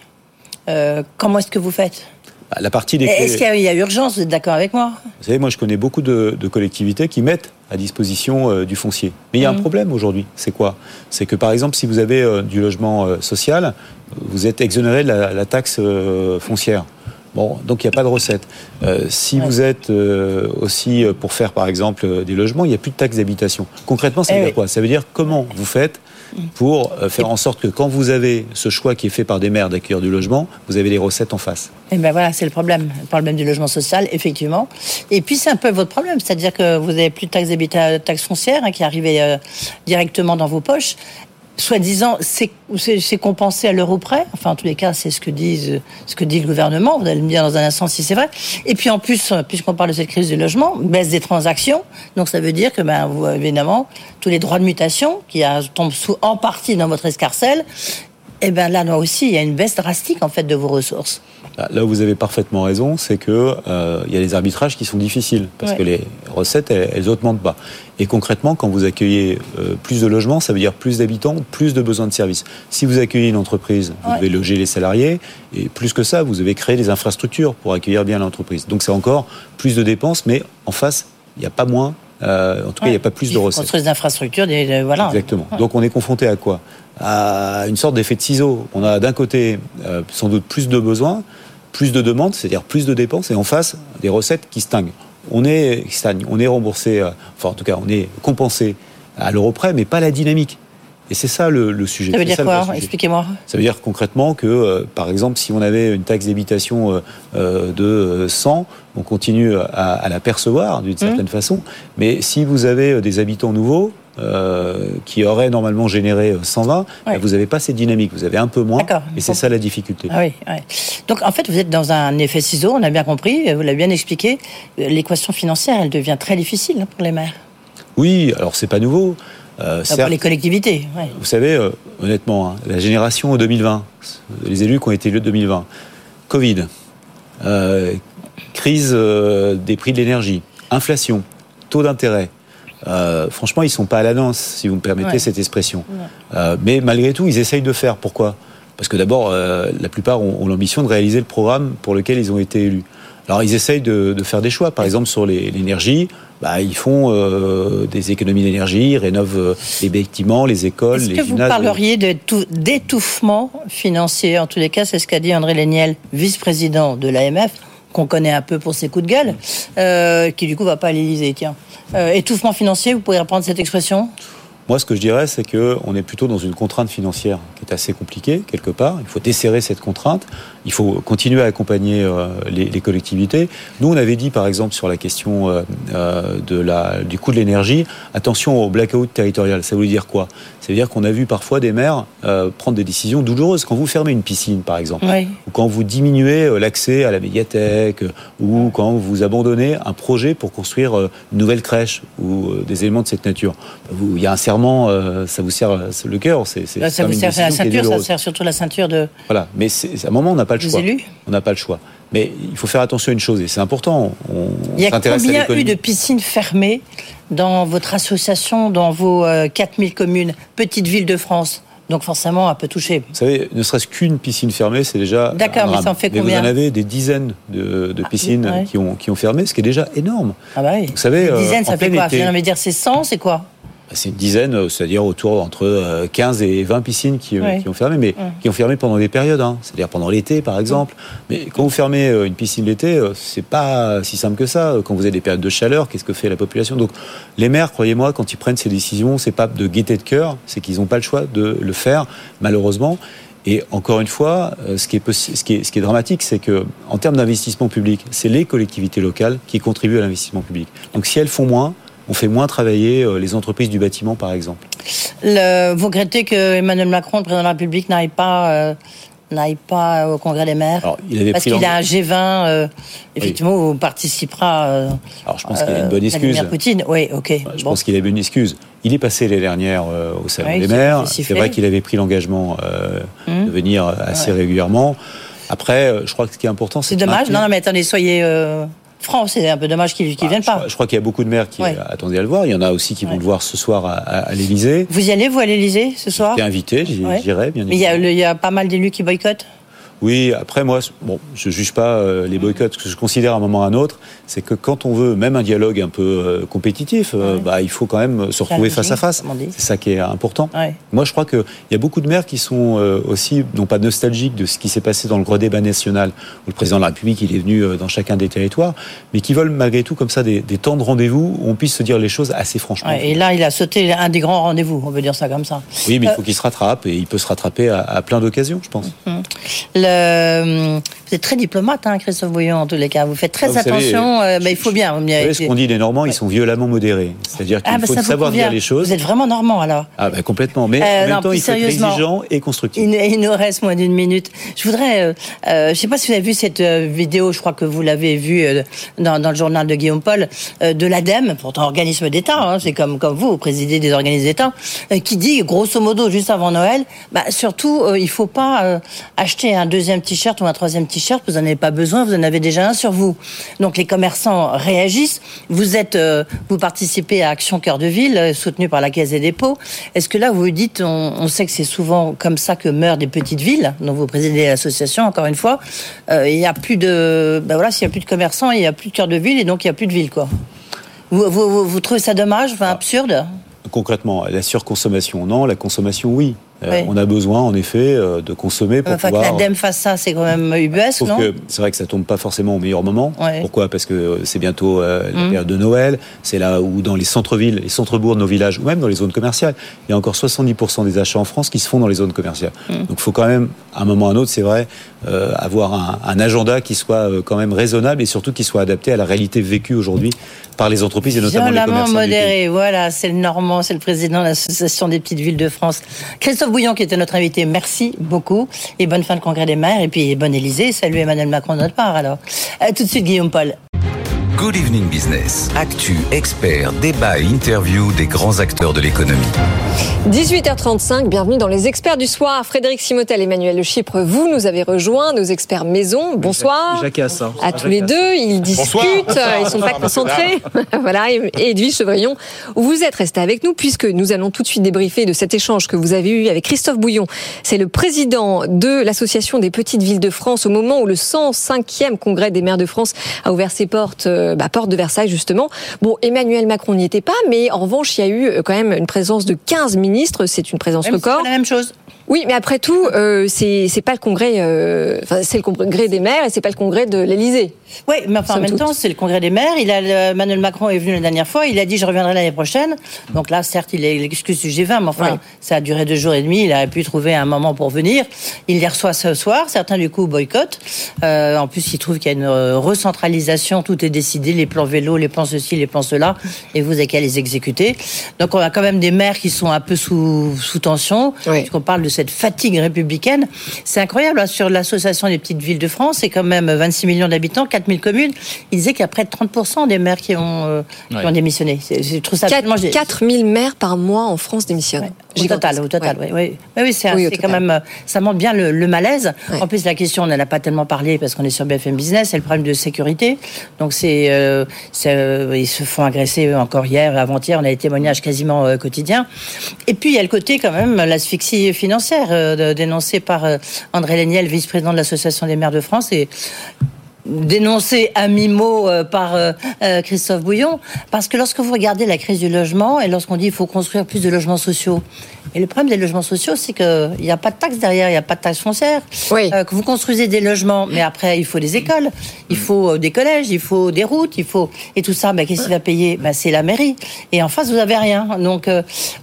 comment est-ce que vous faites? Bah, la partie des Est-ce qu'il y, a urgence Vous êtes d'accord avec moi? Vous savez, moi, je connais beaucoup de, collectivités qui mettent à disposition euh, du foncier. Mais il y a un mmh. problème aujourd'hui. C'est quoi? C'est que, par exemple, si vous avez euh, du logement euh, social, vous êtes exonéré de la, taxe foncière. Bon, donc il n'y a pas de recette. si vous êtes aussi pour faire, par exemple, des logements, il n'y a plus de taxe d'habitation. Concrètement, ça veut eh dire quoi? Ça veut dire comment vous faites pour euh, faire en sorte que quand vous avez ce choix qui est fait par des maires d'accueillir du logement, vous avez les recettes en face? Et eh ben voilà, c'est le problème, le problème du logement social, effectivement. Et puis c'est un peu votre problème, c'est-à-dire que vous n'avez plus de taxes d'habitat, taxes foncières hein, qui arrivaient euh, directement dans vos poches soi-disant, c'est compensé à l'euro près. Enfin, en tous les cas, c'est ce que disent, ce que dit le gouvernement. Vous allez me dire dans un instant si c'est vrai. Et puis en plus, puisqu'on parle de cette crise du logement, baisse des transactions. Donc ça veut dire que, ben, vous, évidemment, tous les droits de mutation qui tombent sous, en partie dans votre escarcelle, eh bien là, là aussi, il y a une baisse drastique en fait de vos ressources. Là où vous avez parfaitement raison, c'est que euh, il y a des arbitrages qui sont difficiles parce que les recettes elles, n'augmentent pas. Et concrètement, quand vous accueillez euh, plus de logements, ça veut dire plus d'habitants, plus de besoins de services. Si vous accueillez une entreprise, vous devez loger les salariés et plus que ça, vous devez créer des infrastructures pour accueillir bien l'entreprise. Donc c'est encore plus de dépenses, mais en face, il n'y a pas moins euh, en tout cas, il n'y a pas plus de recettes. Construire des infrastructures, des, voilà. Exactement. Donc on est confronté à quoi? À une sorte d'effet de ciseau. On a d'un côté sans doute plus de besoins, plus de demandes, c'est-à-dire plus de dépenses, et en face, des recettes qui stagnent. On est, on est remboursé, euh, enfin en tout cas, on est compensé à l'euro près, mais pas la dynamique. Et c'est ça le, sujet. Ça veut dire quoi Expliquez-moi. Ça veut dire concrètement que, euh, par exemple, si on avait une taxe d'habitation euh, de 100, on continue à, la percevoir d'une certaine mmh. façon. Mais si vous avez des habitants nouveaux, euh, qui aurait normalement généré 120, euh, vous n'avez pas cette dynamique, vous avez un peu moins, et c'est ça la difficulté. Ah oui, Donc en fait, vous êtes dans un effet ciseau, on a bien compris, vous l'avez bien expliqué, l'équation financière, elle devient très difficile pour les maires. Oui, alors c'est pas nouveau. Euh, pour les collectivités. Vous savez, euh, honnêtement, hein, la génération 2020, les élus qui ont été élus 2020, Covid, crise des prix de l'énergie, inflation, taux d'intérêt, euh, franchement, ils sont pas à la danse, si vous me permettez cette expression. Euh, mais malgré tout, ils essayent de faire. Pourquoi? Parce que d'abord, euh, la plupart ont, l'ambition de réaliser le programme pour lequel ils ont été élus. Alors, ils essayent de, faire des choix. Par exemple, sur l'énergie, bah, ils font des économies d'énergie, rénovent les bâtiments, les écoles, les Est-ce que vous parleriez d'étouffement financier? En tous les cas, c'est ce qu'a dit André Léniel, vice-président de l'AMF qu'on connaît un peu pour ses coups de gueule, euh, qui du coup va pas à l'Élysée, tiens. Euh, étouffement financier, vous pourriez reprendre cette expression? Moi, ce que je dirais, c'est que on est plutôt dans une contrainte financière qui est assez compliquée quelque part. Il faut desserrer cette contrainte. Il faut continuer à accompagner euh, les, les, collectivités. Nous, on avait dit, par exemple, sur la question euh, euh, de la, du coût de l'énergie, attention au blackout territorial. Ça veut dire quoi? Ça veut dire qu'on a vu parfois des maires prendre des décisions douloureuses. Quand vous fermez une piscine, par exemple, Oui. ou quand vous diminuez l'accès à la médiathèque, ou quand vous abandonnez un projet pour construire une nouvelle crèche ou des éléments de cette nature. Vous- Il y a un serment, ça vous serre le cœur. C'est, c'est ça vous sert la ceinture, ça sert surtout la ceinture de. Voilà, mais c'est, à un moment, on n'a pas le Des choix. élus On n'a pas le choix. Mais il faut faire attention à une chose, et c'est important. On, Il y a combien eu de piscines fermées dans votre association, dans vos euh, 4000 communes, petites villes de France? Donc forcément un peu touché. Vous savez, ne serait-ce qu'une piscine fermée, c'est déjà. D'accord, mais ça en fait Mais combien Vous en avez des dizaines de, de piscines qui, ont, qui ont fermé, ce qui est déjà énorme. Ah bah oui. Vous savez, Une euh, dizaine, en ça fait quoi? été- de dire c'est 100, c'est quoi? C'est une dizaine, euh, c'est-à-dire autour entre euh, 15 et 20 piscines qui, euh, qui ont fermé, mais qui ont fermé pendant des périodes, hein. c'est-à-dire pendant l'été par exemple. Mais quand vous fermez euh, une piscine l'été, euh, c'est pas si simple que ça. Quand vous avez des périodes de chaleur, qu'est-ce que fait la population? Donc les maires, croyez-moi, quand ils prennent ces décisions, c'est pas de gaieté de cœur, c'est qu'ils n'ont pas le choix de le faire, malheureusement. Et encore une fois, euh, ce qui est, possi- ce qui est, ce qui est dramatique, c'est que en termes d'investissement public, c'est les collectivités locales qui contribuent à l'investissement public. Donc si elles font moins, on fait moins travailler euh, les entreprises du bâtiment, par exemple. Le- Vous regrettez que Emmanuel Macron, le président de la République, n'aille pas, euh, n'aille pas au Congrès des maires il avait Parce qu'il a un G20, euh, effectivement, où participera. euh, Alors je pense qu'il a une bonne excuse. Poutine, oui, ok. Je Bon. pense qu'il avait une excuse. Il est passé les dernières au salon des maires. C'est vrai qu'il avait pris l'engagement Hum. de venir assez Ouais. régulièrement. Après, je crois que ce qui est important, c'est C'est dommage. Non, non, mais attendez, soyez euh, francs. C'est un peu dommage qu'ils ne viennent pas. Je crois qu'il y a beaucoup de maires qui Ouais. attendaient à le voir. Il y en a aussi qui vont le voir ce soir à, à, l'Élysée. Vous y allez, vous, à l'Élysée, ce soir J'étais invité, j'irai bien Mais évidemment. il y a pas mal d'élus qui boycottent Oui, après moi, bon, je juge pas euh, les boycotts. Ce que je considère à un moment ou à un autre, c'est que quand on veut même un dialogue un peu euh, compétitif, euh, bah, il faut quand même se retrouver face à face. C'est ça qui est important. Moi, je crois qu'il y a beaucoup de maires qui sont aussi, non pas nostalgiques de ce qui s'est passé dans le gros débat national, où le président de la République il est venu dans chacun des territoires, mais qui veulent malgré tout comme ça des, des temps de rendez-vous où on puisse se dire les choses assez franchement. Ouais, Et là, il a sauté un des grands rendez-vous, on veut dire ça comme ça. Oui, mais il faut qu'il se rattrape et il peut se rattraper à, à plein d'occasions, je pense. hum. Le- Vous êtes très diplomate, hein, Christophe Bouillon, en tous les cas. Vous faites très Ah, vous savez, attention. euh, mais il faut bien. Vous savez, ce qu'on dit les Normands, ils sont violemment modérés. C'est-à-dire qu'il Ah, bah, faut savoir dire les choses. Vous êtes vraiment normand, alors. Ah bah complètement. Mais Euh, en même non, temps, il faut être sérieusement. exigeant et constructif. Il, il nous reste moins d'une minute. Je voudrais, euh, euh, je sais pas si vous avez vu cette euh, vidéo, je crois que vous l'avez vue euh, dans, dans le journal de Guillaume Paul, euh, de l'ADEME, pourtant organisme d'État, hein, c'est comme, comme vous, vous présidez des organismes d'État, euh, qui dit, grosso modo, juste avant Noël, bah, surtout, euh, il faut pas euh, acheter un deuxième t-shirt ou un troisième t-shirt, vous n'en avez pas besoin, vous en avez déjà un sur vous. Donc les commerçants réagissent. Vous êtes, euh, vous participez à Action Cœur de Ville, euh, soutenue par la Caisse des dépôts. Est-ce que là, vous vous dites, on, on sait que c'est souvent comme ça que meurent des petites villes, dont vous présidez l'association, encore une fois. Euh, il y a plus de, ben voilà, s'il y a plus de commerçants, il y a plus de cœur de ville et donc il y a plus de ville, quoi. Vous, vous, vous, vous trouvez ça dommage, enfin, absurde? Concrètement, la surconsommation, non. La consommation, oui. Euh, Oui. On a besoin, en effet, euh, de consommer pour Enfin, que pouvoir. l'ADEME fasse ça, c'est quand même ubuesque, non que c'est vrai que ça tombe pas forcément au meilleur moment. Ouais. Pourquoi? Parce que c'est bientôt euh, la Mm. période de Noël. C'est là où dans les centres-villes, les centres-bourgs de nos villages, ou même dans les zones commerciales, il y a encore 70% des achats en France qui se font dans les zones commerciales. Mm. Donc il faut quand même, à un moment ou à un autre, c'est vrai, euh, avoir un, un agenda qui soit euh, quand même raisonnable et surtout qui soit adapté à la réalité vécue aujourd'hui par les entreprises et notamment les Violemment commerçants. du pays. modéré, voilà, c'est le Normand, c'est le président de l'Association des petites villes de France. Christophe Bouillon, qui était notre invité, merci beaucoup. Et bonne fin de congrès des maires. Et puis bonne Élysée. Salut Emmanuel Macron de notre part, alors. Euh, tout de suite, Guillaume Paul. Good Evening Business. Actu, experts, débat et interview des grands acteurs de l'économie. 18h35, bienvenue dans les experts du soir. Frédéric Simotel, Emmanuel Le Chypre, vous nous avez rejoints, nos experts maison. Bonsoir. Jacques Assin. À tous les deux, ils discutent, Bonsoir. ils sont pas concentrés. voilà, et et Edwige Chevrillon, vous êtes resté avec nous puisque nous allons tout de suite débriefer de cet échange que vous avez eu avec Christophe Bouillon. C'est le président de l'Association des petites villes de France au moment où le 105e congrès des maires de France a ouvert ses portes, euh, bah, porte de Versailles justement. Bon, Emmanuel Macron n'y était pas, mais en revanche, il y a eu euh, quand même une présence de 15 ministres. C'est une présence record. la même chose. Oui, mais après tout, euh, c'est pas le congrès, euh, enfin c'est le congrès des maires et c'est pas le congrès de l'Élysée. Oui, mais enfin, en même temps, c'est le congrès des maires. Il a, Emmanuel Macron est venu la dernière fois. Il a dit je reviendrai l'année prochaine. Donc là, certes, il est l'excuse du G20, mais enfin, ça a duré deux jours et demi. Il aurait pu trouver un moment pour venir. Il les reçoit ce soir. Certains, du coup, boycottent. Euh, en plus, il trouve qu'il y a une euh, recentralisation. Tout est décidé. Les plans vélo, les plans ceci, les plans cela. Et vous avez qu'à les exécuter. Donc, on a quand même des maires qui sont un peu sous, sous tension. Puisqu'on parle de cette fatigue républicaine. C'est incroyable. Hein, sur l'association des petites villes de France, c'est quand même 26 millions d'habitants, 4000 communes. Il disait qu'il y a près de 30% des maires qui ont, euh, qui ont démissionné. Je trouve ça 4, 4000 maires par mois en France démissionnent. Au total, au total, oui. Oui, oui, c'est quand même, euh, ça montre bien le, malaise. En plus, la question, on n'en a pas tellement parlé parce qu'on est sur BFM Business, c'est le problème de sécurité. Donc, c'est, euh, ils se font agresser encore hier, avant-hier, on a des témoignages quasiment quotidiens. Et puis, il y a le côté quand même, l'asphyxie financière dénoncée par André Léniel, vice-président de l'Association des maires de France. Et dénoncé à mi-mot euh, par euh, euh, Christophe Bouillon, parce que lorsque vous regardez la crise du logement et lorsqu'on dit qu'il faut construire plus de logements sociaux, et le problème des logements sociaux, c'est qu'il n'y a pas de taxe derrière, il n'y a pas de taxe foncière. Oui. que vous construisez des logements, mais après, il faut des écoles, il faut des collèges, il faut des routes, il faut... Et tout ça, ben, qu'est-ce qui va payer? Ben, C'est la mairie. Et en face, vous n'avez rien. Donc,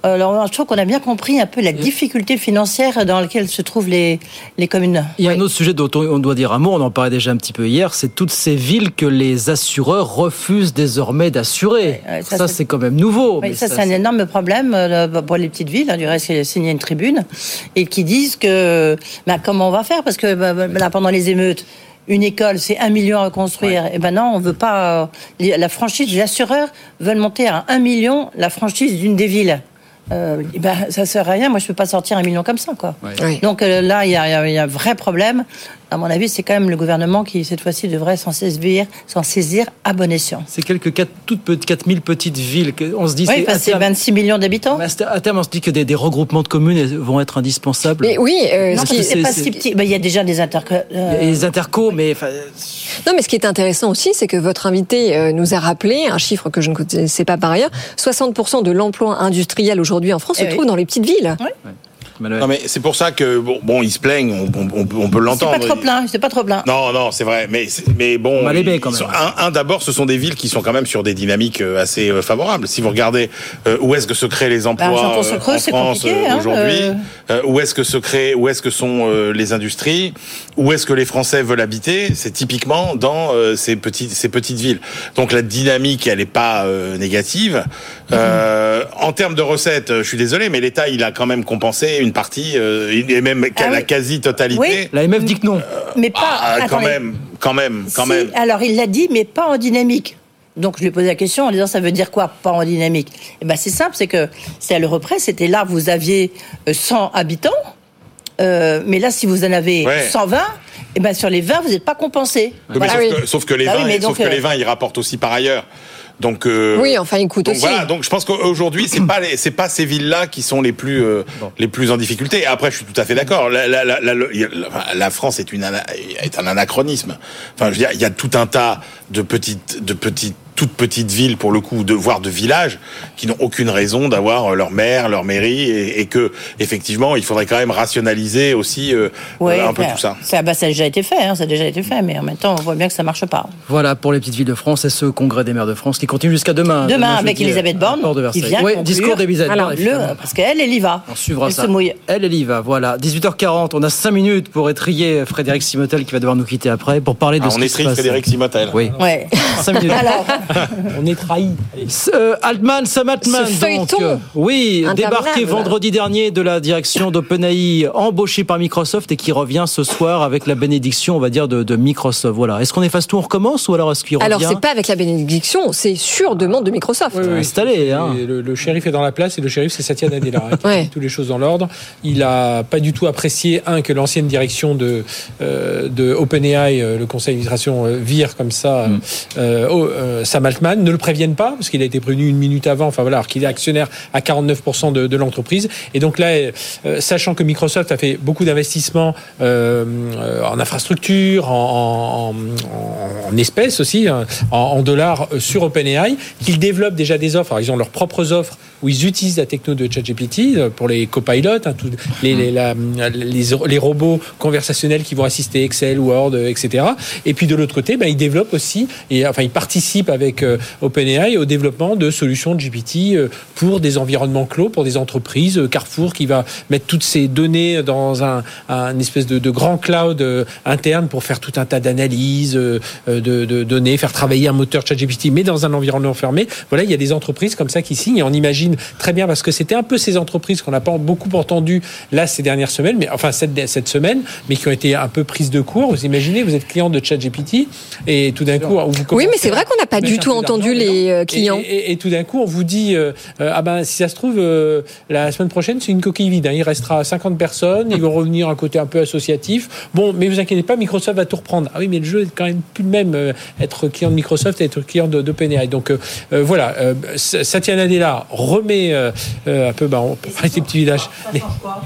alors, je trouve qu'on a bien compris un peu la difficulté financière dans laquelle se trouvent les, les communes. Il y a un autre sujet dont on doit dire un mot, on en parlait déjà un petit peu hier, c'est toutes ces villes que les assureurs refusent désormais d'assurer. ça, c'est quand même nouveau. ça, c'est un énorme problème euh, pour les petites villes. Hein, du reste, il a signé une tribune et qui disent que bah, comment on va faire? Parce que bah, bah, là, pendant les émeutes une école, c'est un million à construire. Et eh ben non, on veut pas. Euh, la franchise, les assureurs veulent monter à un million la franchise d'une des villes. Euh, ben, ça sert à rien. Moi, je peux pas sortir un million comme ça, quoi. Donc là, il y, y, a un vrai problème à mon avis, c'est quand même le gouvernement qui, cette fois-ci, devrait s'en saisir, s'en saisir à bon escient. C'est quelques 4, toutes 4000 petites villes. On se dit, oui, c'est 26 millions d'habitants. À terme, on se dit que des, regroupements de communes vont être indispensables. Mais oui, euh, non, c'est pas si petit. il y a déjà des intercos. Euh... Les intercos, mais. Non, mais ce qui est intéressant aussi, c'est que votre invité euh, nous a rappelé un chiffre que je ne connaissais pas par ailleurs 60% de l'emploi industriel aujourd'hui en France se eh trouve dans les petites villes. Oui. Non, mais c'est pour ça que bon, bon ils se plaignent, on, peut l'entendre. C'est pas trop plein, c'est pas trop plein. Non, non, c'est vrai, mais mais bon, un, d'abord, ce sont des villes qui sont quand même sur des dynamiques euh, assez euh, favorables. Si vous regardez euh, où est-ce que se créent les bah, emplois en France hein, aujourd'hui, où est-ce que se créent, où est-ce que sont les industries, où est-ce que les Français veulent habiter, c'est typiquement dans ces petites ces petites villes. Donc la dynamique, elle n'est pas négative. Mm-hmm. en termes de recettes, je suis désolé, mais l'État, il a quand même compensé une partie, euh, et même ah la quasi-totalité. La MF dit que non. mais pas. Ah, quand même, quand même, quand même. Alors il l'a dit, mais pas en dynamique. Donc je lui ai posé la question en disant ça veut dire quoi pas en dynamique? Eh ben c'est simple, c'est que c'est à l'Europresse, c'était là vous aviez 100 euh, habitants, euh, mais là si vous en avez 120, eh ben sur les 20 vous n'êtes pas compensé. sauf, que, les 20, bah sauf que les 20 ils rapportent aussi par ailleurs. Donc euh, oui, enfin, il coûte donc aussi. Voilà, donc je pense qu'aujourd'hui, c'est pas c'est pas ces villes-là qui sont les plus euh, les plus en difficulté. Après, je suis tout à fait d'accord. La, la, la, la, France est une est un anachronisme. Enfin, je veux dire, il y a tout un tas de petites de petites toutes petites villes pour le coup, de voire de villages qui n'ont aucune raison d'avoir euh, leur maire, leur mairie, et, que effectivement, il faudrait quand même rationaliser aussi euh, un peu tout ça. Ça, bah, ça a déjà été fait, hein, ça a déjà été fait, mais en même temps, on voit bien que ça marche pas. Voilà pour les petites villes de France et ce congrès des maires de France qui continue jusqu'à demain. Demain, avec Elisabeth Borne, qui vient discours d'Elisabeth Borne, parce qu'elle, elle y va. On suivra elle ça. Se mouille. Elle, elle y va. Voilà, 18h40, on a 5 minutes pour étrier Frédéric Simotel qui va devoir nous quitter après pour parler de ah, ce on qui étrie Frédéric Simotel. Oui. Ouais. 5 minutes. Alors, on est trahi. Euh, Altman, Sam Altman, donc, euh, oui, débarqué vendredi dernier de la direction d'OpenAI, embauché par Microsoft et qui revient ce soir avec la bénédiction, on va dire, de, Microsoft. Voilà. Est-ce qu'on efface tout, on recommence ou alors est-ce qu'il revient Alors c'est pas avec la bénédiction, c'est sur demande de Microsoft. Oui, installé. Hein. Le, shérif est dans la place et le shérif c'est Satya Nadella hein, qui ouais. toutes les choses dans l'ordre. Il a pas du tout apprécié un que l'ancienne direction de euh, de OpenAI, le conseil d'administration vire comme ça mm. Sam Altman, ne le préviennent pas, parce qu'il a été prévenu une minute avant, enfin voilà, alors qu'il est actionnaire à 49% de, l'entreprise. Et donc là, sachant que Microsoft a fait beaucoup d'investissements en infrastructure, en, espèces aussi, hein, en, dollars sur OpenAI, qu'ils développent déjà des offres. Alors, ils ont leurs propres offres où ils utilisent la techno de ChatGPT euh, pour les copilotes, hein, les, robots conversationnels qui vont assister Excel, Word, euh, etc. Et puis de l'autre côté, ben, ils développent aussi, et, enfin ils participent avec euh, OpenAI au développement de solutions de GPT pour des environnements clos, pour des entreprises. Carrefour qui va mettre toutes ces données dans un, un espèce de, de, grand cloud interne pour faire tout un tas d'analyses de, de, données, faire travailler un moteur ChatGPT, mais dans un environnement fermé. Voilà, il y a des entreprises comme ça qui signent et on imagine très bien parce que c'était un peu ces entreprises qu'on n'a pas beaucoup entendu là ces dernières semaines, mais enfin cette, cette semaine, mais qui ont été un peu prises de court. Vous imaginez, vous êtes client de ChatGPT et tout d'un coup, vous oui, mais c'est vrai qu'on n'a pas du tout entendu les euh, clients. Et, tout d'un coup, on vous dit euh, euh, ah ben si ça se trouve la semaine prochaine c'est une coquille vide. Hein. il restera 50 personnes, ils vont revenir un côté un peu associatif. Bon, mais vous inquiétez pas, Microsoft va tout reprendre. Ah oui, mais le jeu est quand même plus le même être client de Microsoft et être client d'OpenAI. Donc voilà, Satya Nadella remet euh, euh, un peu, bah, on, pour des petits villages. Ah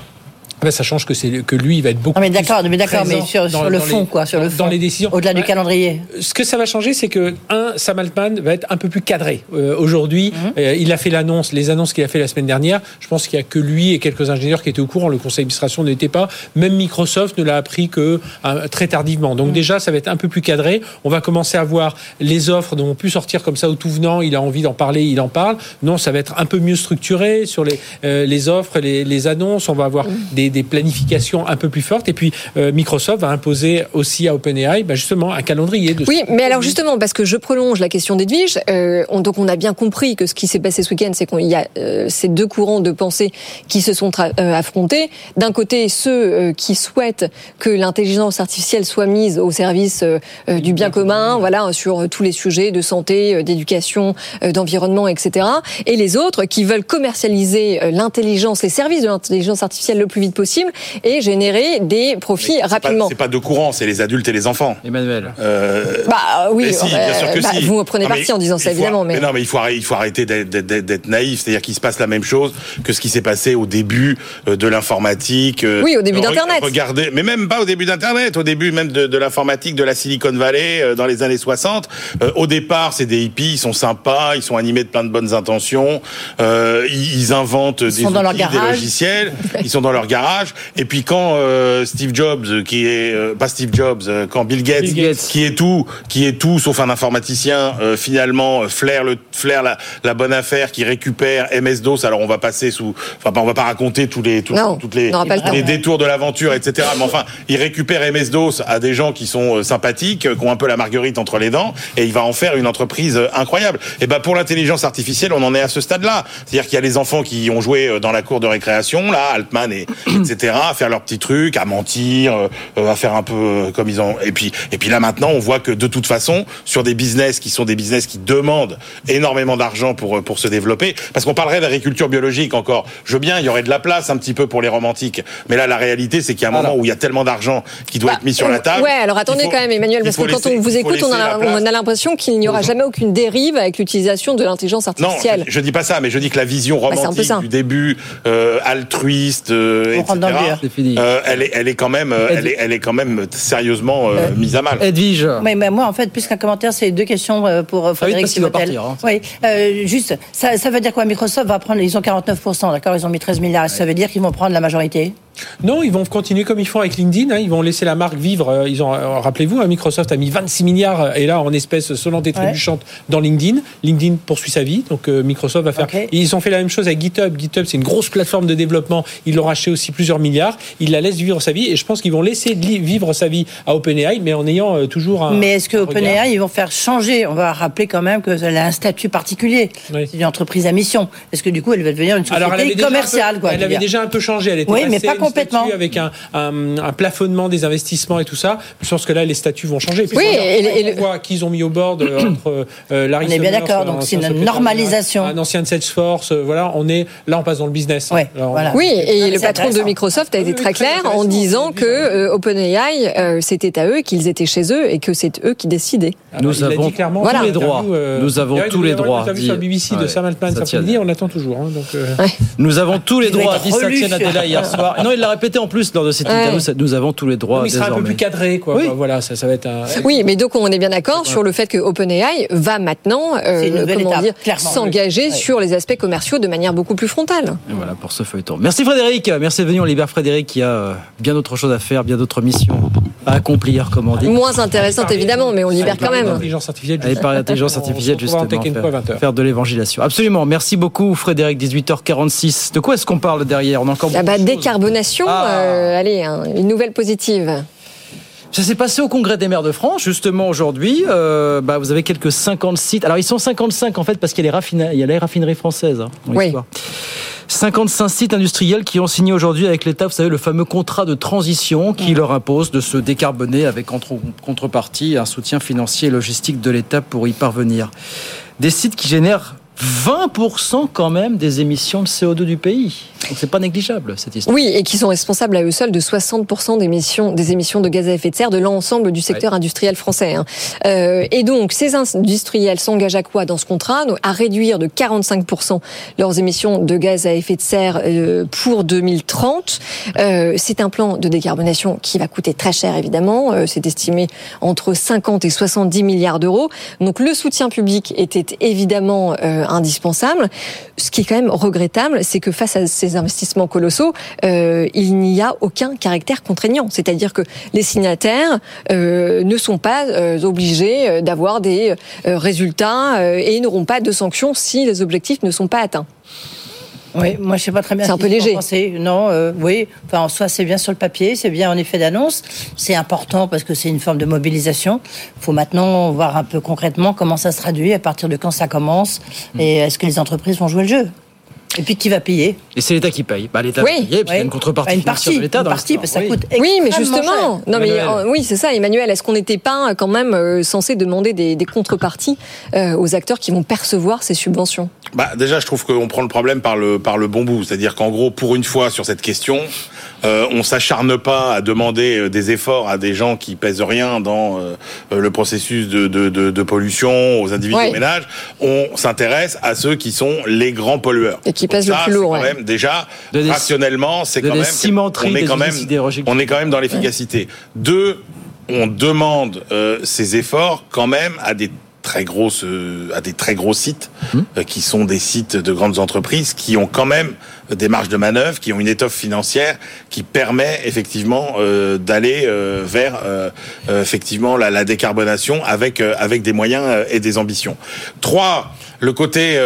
ben, ça change que c'est que lui il va être beaucoup. Non mais d'accord, mais d'accord, mais sur, sur le fond quoi, sur le fond, dans les décisions. Au-delà du calendrier. Ce que ça va changer, c'est que un Sam Altman va être un peu plus cadré. Euh, Aujourd'hui, mhm. euh, il a fait l'annonce, les annonces qu'il a fait la semaine dernière. Je pense qu'il y a que lui et quelques ingénieurs qui étaient au courant. Le conseil d'administration n'était pas. Même Microsoft ne l'a appris que euh, très tardivement. Donc mhm. déjà, ça va être un peu plus cadré. On va commencer à voir les offres dont on pu sortir comme ça au tout venant. Il a envie d'en parler, il en parle. Non, ça va être un peu mieux structuré sur les les offres, les, les annonces. On va avoir mhm. des, des planifications un peu plus forte. Et puis euh, Microsoft va imposer aussi à OpenAI bah, justement un calendrier. De oui, mais alors justement, parce que je prolonge la question d'Edwige, euh, donc on a bien compris que ce qui s'est passé ce week-end, c'est qu'il y a euh, ces deux courants de pensée qui se sont affrontés. D'un côté, ceux qui souhaitent que l'intelligence artificielle soit mise au service du bien commun, voilà, sur tous les sujets de santé, d'éducation, d'environnement, etc. Et les autres qui veulent commercialiser l'intelligence, les services de l'intelligence artificielle le plus vite possible et générer des profits rapidement. C'est pas de courant, c'est les adultes et les enfants. Emmanuel. Euh... Bah oui, bien sûr que bah, si. vous prenez parti en disant ça évidemment. Mais... non, mais il faut arrêter, il faut arrêter d'être naïf. C'est-à-dire qu'il se passe la même chose que ce qui s'est passé au début euh, de l'informatique. Euh, oui, au début d'Internet. Regardez, mais même pas au début d'Internet, au début même de, de l'informatique de la Silicon Valley euh, dans les années 60. au départ, c'est des hippies, ils sont sympas, ils sont animés de plein de bonnes intentions, ils, inventent des, outils, des logiciels, ils sont dans leur garage, et puis quand euh, Steve Jobs, qui est euh, pas Steve Jobs, euh, quand Bill Gates, qui est tout, qui est tout sauf un informaticien, finalement flaire le flaire la, la, bonne affaire, qui récupère MS DOS. Alors on va passer sous, enfin on va pas raconter tous les tous, toutes les, les détours de l'aventure, etc. Mais enfin, il récupère MS DOS à des gens qui sont sympathiques, qui ont un peu la marguerite entre les dents, et il va en faire une entreprise incroyable. Et ben pour l'intelligence artificielle, on en est à ce stade-là. C'est-à-dire qu'il y a les enfants qui ont joué dans la cour de récréation, là, Altman et etc faire leurs petits trucs, à mentir, euh, euh, à faire un peu euh, comme ils ont. Et puis, et puis là maintenant, on voit que de toute façon, sur des business qui sont des business qui demandent énormément d'argent pour pour se développer, parce qu'on parlerait d'agriculture biologique encore. Je veux bien, il y aurait de la place un petit peu pour les romantiques, mais là, la réalité, c'est qu'il y a un moment où il y a tellement d'argent qui doit bah, être mis sur la table. Ouais, alors attendez quand même, Emmanuel, parce que quand on vous écoute, on a, l'impression qu'il n'y aura jamais aucune dérive avec l'utilisation de l'intelligence artificielle. Non, je, dis pas ça, mais je dis que la vision bah, romantique du début, altruiste, etc. Euh, elle, est, elle est quand même, euh, elle est, elle est quand même sérieusement euh, mise à mal. Edwige. Mais, mais, moi, en fait, plus qu'un commentaire, c'est deux questions pour Frédéric ah oui, hein. Oui, juste, ça, ça veut dire quoi? Microsoft va prendre, ils ont 49%, d'accord? Ils ont mis 13 milliards. Ça veut dire qu'ils vont prendre la majorité? Non, ils vont continuer comme ils font avec LinkedIn. Hein. ils vont laisser la marque vivre. Euh, ils ont, euh, rappelez-vous, hein, Microsoft a mis 26 milliards euh, et là en espèces sonnantes et trébuchantes dans LinkedIn. LinkedIn poursuit sa vie, donc Microsoft va faire. ils ont fait la même chose avec GitHub. GitHub, c'est une grosse plateforme de développement. Ils l'ont racheté aussi plusieurs milliards. Ils la laissent vivre sa vie et je pense qu'ils vont laisser vivre sa vie à OpenAI, mais en ayant toujours un. Mais est-ce que OpenAI ils vont faire changer? On va rappeler quand même qu'elle a un statut particulier. C'est une entreprise à mission. Est-ce que du coup elle va devenir une société commerciale Elle avait déjà un peu changé. Elle était oui, mais pas complètement. avec un, un, plafonnement des investissements et tout ça, je pense que là, les statuts vont changer. oui, et, on voit qu'ils ont mis au board entre euh, Larry On est bien d'accord, donc c'est une normalisation. Un ancien de Salesforce, euh, voilà, on est là, on passe dans le business. Hein. Oui, et le patron de Microsoft a été très clair en disant que euh, OpenAI, euh, c'était à eux, qu'ils étaient chez eux et que c'est eux qui décidaient. Nous avons tous les droits. Nous avons tous les droits. On a vu sur le BBC de Sam Altman on attend toujours. Hein, donc, Nous avons tous les droits, dit Satya Nadella hier soir. Non, il l'a répété en plus lors de cette interview. Nous avons tous les droits. il sera un peu plus cadré, quoi. Voilà, ça, ça va être un. Oui, mais donc on est bien d'accord sur le fait que OpenAI va maintenant, comment dire, s'engager sur les aspects commerciaux de manière beaucoup plus frontale. Et voilà pour ce feuilleton. Merci Frédéric. Merci de venir. On libère Frédéric qui a bien d'autres choses à faire, bien d'autres missions à accomplir, comme on dit. Moins intéressante évidemment, mais on libère quand même. L'intelligence artificielle. Allez par l'intelligence artificielle justement. Faire, faire de l'évangélisation. Absolument. Merci beaucoup Frédéric. 18h46. De quoi est-ce qu'on parle derrière? On a encore. Ah bah, Ah. Euh, allez, hein, une nouvelle positive. Ça s'est passé au Congrès des maires de France, justement aujourd'hui. Euh, bah, vous avez quelques 50 sites. Alors, ils sont 55 en fait, parce qu'il y a les, les raffineries françaises. Hein, oui. 55 sites industriels qui ont signé aujourd'hui avec l'État, vous savez, le fameux contrat de transition qui leur impose de se décarboner avec en contrepartie un soutien financier et logistique de l'État pour y parvenir. Des sites qui génèrent 20% quand même des émissions de CO2 du pays. Donc c'est pas négligeable cette histoire. Oui, et qui sont responsables à eux seuls de 60% des émissions, des émissions de gaz à effet de serre de l'ensemble du secteur industriel français. Hein. Euh, et donc ces industriels s'engagent à quoi dans ce contrat? À réduire de 45% leurs émissions de gaz à effet de serre euh, pour 2030. Euh, c'est un plan de décarbonation qui va coûter très cher évidemment. C'est estimé entre 50 et 70 milliards d'euros. Donc le soutien public était évidemment indispensable. Ce qui est quand même regrettable, c'est que face à ces investissements colossaux, euh, il n'y a aucun caractère contraignant. C'est-à-dire que les signataires euh, ne sont pas euh, obligés d'avoir des résultats et n'auront pas de sanctions si les objectifs ne sont pas atteints. Oui, moi je sais pas très bien. C'est un peu léger. Non, euh, oui. Enfin, en soi, c'est bien sur le papier, c'est bien en effet d'annonce. C'est important parce que c'est une forme de mobilisation. Il faut maintenant voir un peu concrètement comment ça se traduit, à partir de quand ça commence, et est-ce que les entreprises vont jouer le jeu. Et puis qui va payer Et c'est l'État qui paye. Bah, L'État oui. paye, puis il y a une contrepartie une partie, de l'État. Une partie, parce que ça coûte Oui, mais justement, non mais euh, oui, c'est ça, Emmanuel. Est-ce qu'on n'était pas quand même euh, censé demander des, des contreparties euh, aux acteurs qui vont percevoir ces subventions? Bah déjà, je trouve qu'on prend le problème par le par le bon bout, c'est-à-dire qu'en gros, pour une fois sur cette question, euh, on s'acharne pas à demander euh, des efforts à des gens qui pèsent rien dans euh, le processus de, de, de, de pollution, aux individus ouais. ménage. On s'intéresse à ceux qui sont les grands pollueurs. Et qui pèsent le plus lourd. Quand même, déjà, rationnellement, c'est quand même, on est quand même, on est quand même dans l'efficacité. Deux, on demande euh, ces efforts quand même à des très grosses, euh, à des très gros sites, mmh. euh, qui sont des sites de grandes entreprises, qui ont quand même des marges de manœuvre, qui ont une étoffe financière qui permet effectivement euh, d'aller euh, vers euh, effectivement la, la, décarbonation avec avec des moyens et des ambitions. Trois, le côté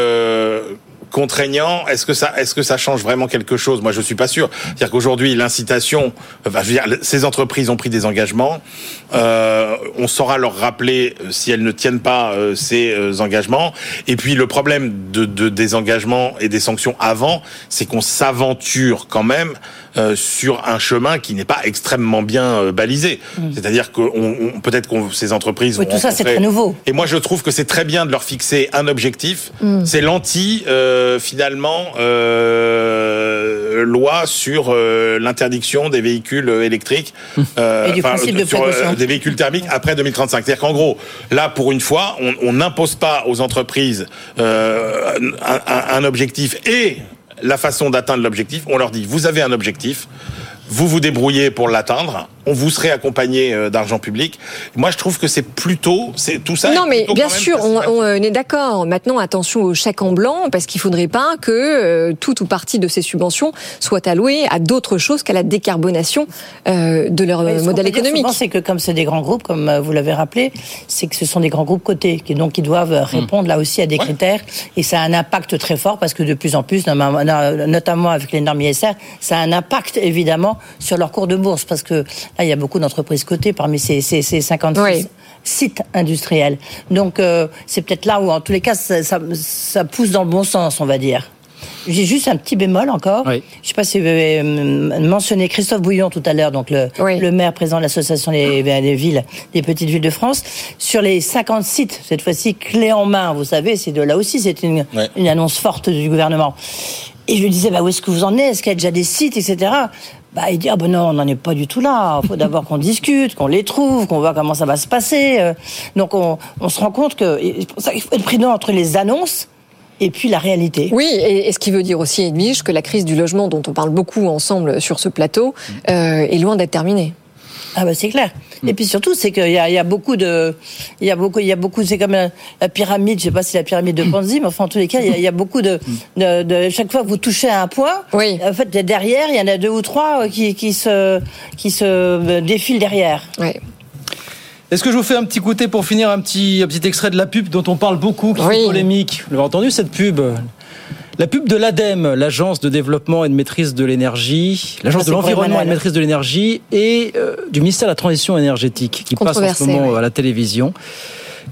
contraignant, est-ce que ça, est-ce que ça change vraiment quelque chose? Moi, je suis pas sûr. C'est-à-dire qu'aujourd'hui, l'incitation, je veux dire, ces entreprises ont pris des engagements. Euh, on saura leur rappeler euh, si elles ne tiennent pas euh, ces euh, engagements. Et puis, le problème de, de, des engagements et des sanctions avant, c'est qu'on s'aventure quand même euh, sur un chemin qui n'est pas extrêmement bien euh, balisé. Mmh. C'est-à-dire que on, peut-être que ces entreprises. Oui, tout ça, c'est très nouveau. Et moi, je trouve que c'est très bien de leur fixer un objectif. Mmh. C'est l'anti, euh, finalement, euh, loi sur euh, l'interdiction des véhicules électriques. Mmh. Et du principe de sur, des véhicules thermiques après 2035. C'est-à-dire qu'en gros, là, pour une fois, on n'impose pas aux entreprises un, un objectif et la façon d'atteindre l'objectif. On leur dit, vous avez un objectif, vous vous débrouillez pour l'atteindre on vous serait accompagné euh, d'argent public. Moi, je trouve que c'est plutôt, c'est tout ça. Non, mais bien sûr, on, on, est d'accord. Maintenant, attention au chèque en blanc, parce qu'il faudrait pas que euh, toute ou partie de ces subventions soient allouées à d'autres choses qu'à la décarbonation euh, de leur mais modèle économique. C'est que comme c'est des grands groupes, comme euh, vous l'avez rappelé, c'est que ce sont des grands groupes cotés, qui donc ils doivent euh, répondre là aussi à des ouais. critères, et ça a un impact très fort parce que de plus en plus, notamment avec les normes ISR, ça a un impact évidemment sur leur cours de bourse, parce que Là, il y a beaucoup d'entreprises cotées parmi ces, ces, ces 56 oui. sites industriels. Donc, euh, c'est peut-être là où, en tous les cas, ça, ça, ça pousse dans le bon sens, on va dire. J'ai juste un petit bémol encore. Je ne sais pas si vous avez euh, mentionné Christophe Bouillon tout à l'heure, donc le, le maire président de l'association des, des, villes, des petites villes de France. Sur les 50 sites, cette fois-ci clé en main, vous savez, c'est de là aussi, c'est une, une annonce forte du gouvernement. Et je lui disais, bah, où est-ce que vous en êtes? Est-ce qu'il y a déjà des sites, etc. Bah, il dit ah ben non, on n'en est pas du tout là. Il faut d'abord qu'on discute, qu'on les trouve, qu'on voit comment ça va se passer. Euh. Donc on, on se rend compte que il faut être prudent entre les annonces et puis la réalité. Oui, et, ce qui veut dire aussi, Edwige, que la crise du logement dont on parle beaucoup ensemble sur ce plateau euh, est loin d'être terminée. Ah bah c'est clair. Mm. Et puis surtout, c'est qu'il y, y a, beaucoup de, il y a beaucoup, il y a beaucoup, c'est comme la, pyramide. Je sais pas si la pyramide de Ponzi, mais enfin en tous les cas, il y a, beaucoup de, de, de, chaque fois que vous touchez à un point, oui. en fait derrière, il y en a deux ou trois qui, qui se, qui se euh, défilent derrière. Oui. Est-ce que je vous fais un petit côté pour finir un petit, un petit extrait de la pub dont on parle beaucoup, qui fait polémique? Vous avez entendu cette pub? La pub de l'ADEME, l'agence de développement et de maîtrise de l'énergie, l'agence de l'environnement et de maîtrise de l'énergie, et euh, du ministère de la Transition énergétique, qui passe en ce moment à la télévision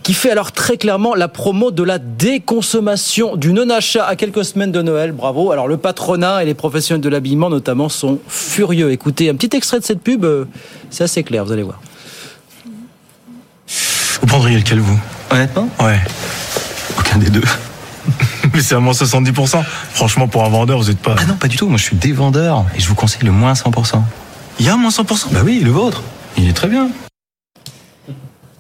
qui fait alors très clairement la promo de la déconsommation, du non-achat à quelques semaines de Noël. Bravo. Alors le patronat et les professionnels de l'habillement notamment sont furieux. Écoutez, un petit extrait de cette pub, euh, c'est assez clair, vous allez voir. Vous prendriez lequel, vous? Honnêtement? Ouais. Aucun des deux. Mais c'est à moins 70%. Franchement, pour un vendeur, vous n'êtes pas. Ah non, pas du tout. Moi, je suis des vendeurs et je vous conseille le moins 100%. Il y a un moins 100% Bah oui, le vôtre. Il est très bien.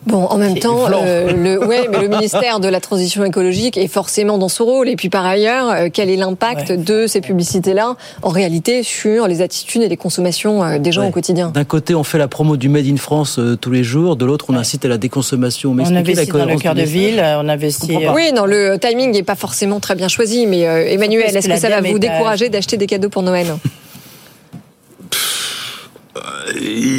Bon, en même temps, euh, le, ouais, mais le ministère de la Transition écologique est forcément dans ce rôle. Et puis par ailleurs, euh, quel est l'impact de ces publicités-là en réalité sur les attitudes et les consommations euh, des gens au quotidien? D'un côté, on fait la promo du Made in France tous les jours. De l'autre, on incite à la déconsommation. Mais on investit dans le cœur de ville. On investit. Oui, non, le timing n'est pas forcément très bien choisi. Mais Emmanuel, est-ce que, que ça va vous décourager d'acheter des cadeaux pour Noël?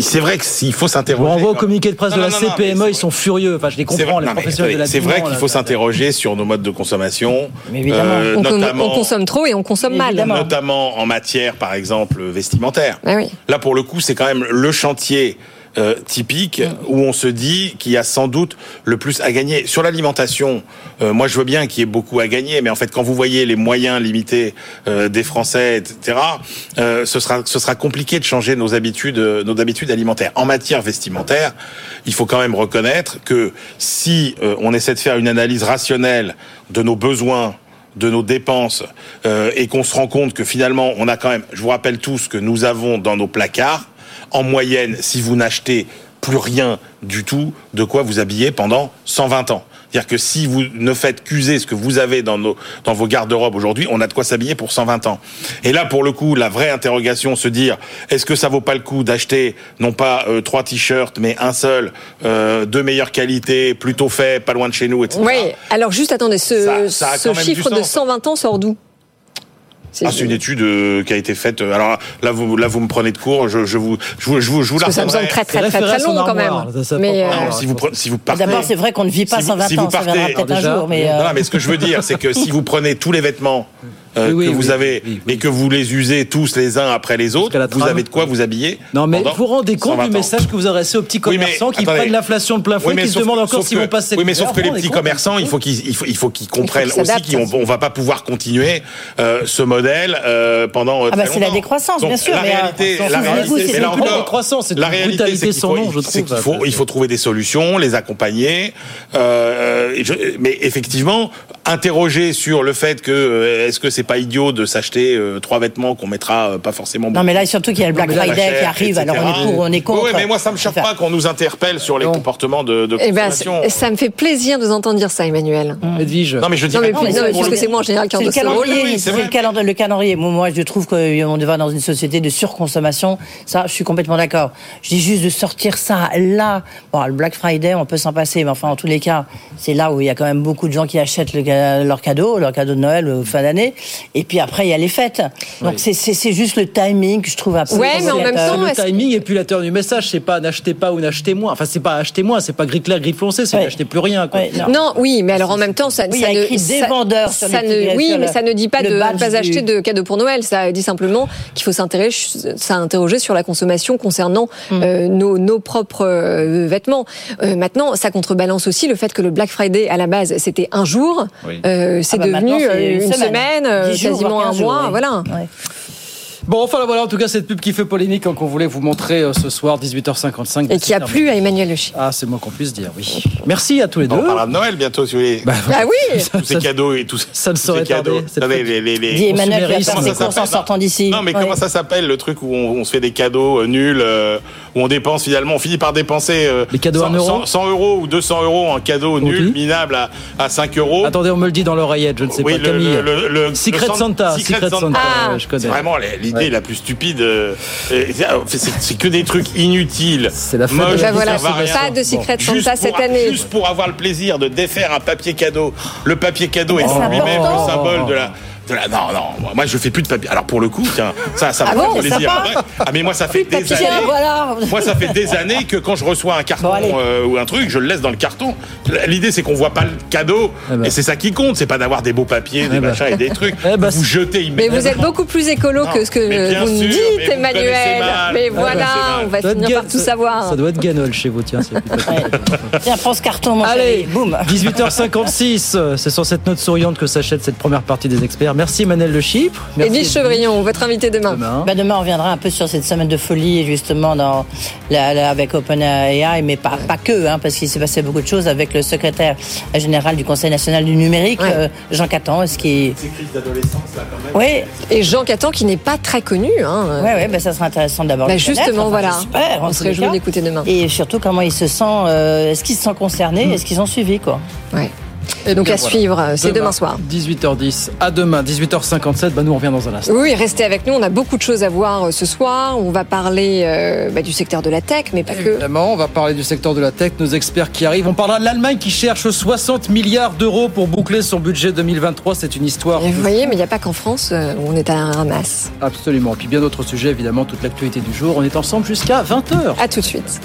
C'est vrai qu'il faut s'interroger. On voit au communiqué de presse de la CPME, ils sont furieux. Enfin, je les comprends, les professionnels de la C'est vrai qu'il faut s'interroger sur nos modes de consommation. Mais évidemment. Euh, on, notamment, on, consomme trop et on consomme mal. Notamment en matière, par exemple, vestimentaire. Ah oui. Là, pour le coup, c'est quand même le chantier euh, typique où on se dit qu'il y a sans doute le plus à gagner. Sur l'alimentation, euh, moi je veux bien qu'il y ait beaucoup à gagner, mais en fait quand vous voyez les moyens limités euh, des Français, etc., ce sera ce sera compliqué de changer nos habitudes nos habitudes alimentaires. En matière vestimentaire, il faut quand même reconnaître que si on essaie de faire une analyse rationnelle de nos besoins de nos dépenses et qu'on se rend compte que finalement on a quand même, je vous rappelle tous que nous avons dans nos placards en moyenne, si vous n'achetez plus rien du tout, de quoi vous habiller pendant 120 ans. C'est-à-dire que si vous ne faites qu'user ce que vous avez dans, nos, dans vos garde-robes aujourd'hui, on a de quoi s'habiller pour 120 ans. Et là, pour le coup, la vraie interrogation, se dire, est-ce que ça vaut pas le coup d'acheter non pas euh, trois t-shirts, mais un seul, euh, de meilleure qualité, plutôt fait, pas loin de chez nous, etc. Oui, alors juste attendez, ce, ce chiffre de 120 ans sort d'où? C'est ah, une étude euh, qui a été faite. Euh, alors là, vous là, vous me prenez de cours. Je, je vous, je vous, je vous, je vous la Ça me semble très, très, très, très long quand même. mais euh... si vous, si vous partez. D'abord, c'est vrai qu'on ne vit pas si 120 si vous, ans. Partez, ça peut-être un jour. Mais, euh... non, mais ce que je veux dire, c'est que si vous prenez tous les vêtements euh, que vous avez et que vous les usez tous les uns après les autres, vous avez de quoi vous habiller. Non, mais vous vous rendez compte du message que vous adressez aux petits commerçants qui prennent l'inflation de plein fouet, qui se demandent encore s'ils vont passer. Oui, mais sauf que les petits commerçants, il faut qu'ils il faut qu'ils comprennent aussi qu'on va pas pouvoir continuer euh, ce modèle euh, pendant. Ah bah c'est la décroissance, bien sûr. La réalité, la réalité, c'est la décroissance, c'est la réalité, c'est qu'il faut il faut trouver des solutions, les accompagner. Mais effectivement, interroger sur le fait que est-ce que c'est c'est pas idiot de s'acheter euh, trois vêtements qu'on mettra euh, pas forcément. Non, mais là surtout qu'il y a le Black Friday qui arrive, alors on est pour, on est contre. Oui, mais moi ça me choque pas qu'on nous interpelle sur les comportements de, de eh ben, consommation. ça me fait plaisir de vous entendre dire ça, Emmanuel. Mmh. Edwige. Non, mais je dis non, mais, non, parce que c'est moi en général qui en le calendrier. C'est le calendrier. Le calendrier. Moi, je trouve qu'on va dans une société de surconsommation. Ça, je suis complètement d'accord. Je dis juste de sortir ça là. Bon, le Black Friday, on peut s'en passer, mais enfin, en tous les cas, c'est là où il y a quand même beaucoup de gens qui achètent leurs cadeaux, leurs cadeaux de Noël ou fin d'année. Et puis après, il y a les fêtes. Donc c'est juste le timing que je trouve absolument. Ouais, mais en même temps, le timing et puis la du message, c'est pas n'achetez pas ou n'achetez moins. Enfin, c'est pas acheter moins, c'est pas gris clair, gris foncé, c'est n'achetez plus rien. non. oui, mais alors en même temps, ça, oui, ça ne, des vendeurs. Ça, ne, oui, mais ça ne dit pas de ne pas acheter de cadeaux pour Noël. Ça dit simplement qu'il faut s'interroger sur la consommation concernant mm. euh, nos, nos, propres euh, vêtements. Euh, maintenant, ça contrebalance aussi le fait que le Black Friday, à la base, c'était un jour. c'est ah bah devenu une semaine, quasiment un mois. voilà. Bon, enfin voilà, en tout cas, cette pub qui fait polémique hein, qu'on voulait vous montrer euh, ce soir, 18h55. Et qui a plu à Emmanuel Le Ah, c'est moi qu'on puisse dire, oui. Merci à tous les deux. On parlera de Noël bientôt, si vous voulez. Bah, ah oui Tous ces cadeaux et tout ça. Ça ne serait cadeaux. Les, les, les, les... Emmanuel qui va faire ses courses en sortant d'ici. Non, mais comment ça s'appelle le truc où on, se fait des cadeaux euh, nuls euh, où on dépense finalement, on finit par dépenser les cadeaux 100, euros 100, euros ou 200 euros en cadeaux nuls, minables à, à 5 euros. Attendez, on me le dit dans l'oreillette, je ne sais pas. Camille. Le, le, Secret Santa. Secret Santa, ah. je connais. C'est vraiment l'idée la plus stupide. C'est que des trucs inutiles. C'est la fin de voilà, pas de Secret Santa cette année. Juste pour avoir le plaisir de défaire un papier cadeau. Le papier cadeau est lui-même le symbole de la non, non, moi je fais plus de papier. Alors pour le coup, tiens, ça, ça me ah fait plaisir. Ah mais moi ça fait des années. Moi ça fait des années que quand je reçois un carton euh, ou un truc, je le laisse dans le carton. L'idée c'est qu'on voit pas le cadeau eh ben. et c'est ça qui compte. C'est pas d'avoir des beaux papiers, des eh ben. machins et des trucs. Eh ben, vous jetez immédiatement. Mais vous êtes beaucoup plus écolo que ce que vous nous dites, Emmanuel. Mais voilà, on va finir par tout savoir. Ça doit être Ganol chez vous, tiens. Tiens, prends ce carton, mon Allez, boum. 18h56, c'est sur cette note souriante que s'achète cette première partie des experts. Merci Manel Le Chypre. Merci Chevrillon, votre invité demain. Bah, demain. on reviendra un peu sur cette semaine de folie, justement, dans la, avec OpenAI, mais pas, pas que, hein, parce qu'il s'est passé beaucoup de choses avec le secrétaire général du Conseil national du numérique, euh, Jean Catan. Ce qui... d'adolescence, là, quand même. Oui, et Jean Catan qui n'est pas très connu. Hein. Oui, bah, ça sera intéressant d'abord. Bah, justement, voilà. Super, on se réjouit d'écouter demain. Et surtout, comment il se sent, euh, est-ce qu'il se sent concerné, mm. est-ce qu'ils ont suivi, quoi? Ouais. Et donc à suivre, c'est demain, soir. 18h10. À demain, 18h57. Bah nous on revient dans un instant. Oui, restez avec nous. On a beaucoup de choses à voir euh, ce soir. On va parler euh, bah, du secteur de la tech, mais pas que. Évidemment, on va parler du secteur de la tech. Nos experts qui arrivent. On parlera de l'Allemagne qui cherche 60 milliards d'euros pour boucler son budget 2023. C'est une histoire. vous voyez, mais il n'y a pas qu'en France euh, où on est à la ramasse. Absolument. Et puis bien d'autres sujets, évidemment, toute l'actualité du jour. On est ensemble jusqu'à 20h. À tout de suite.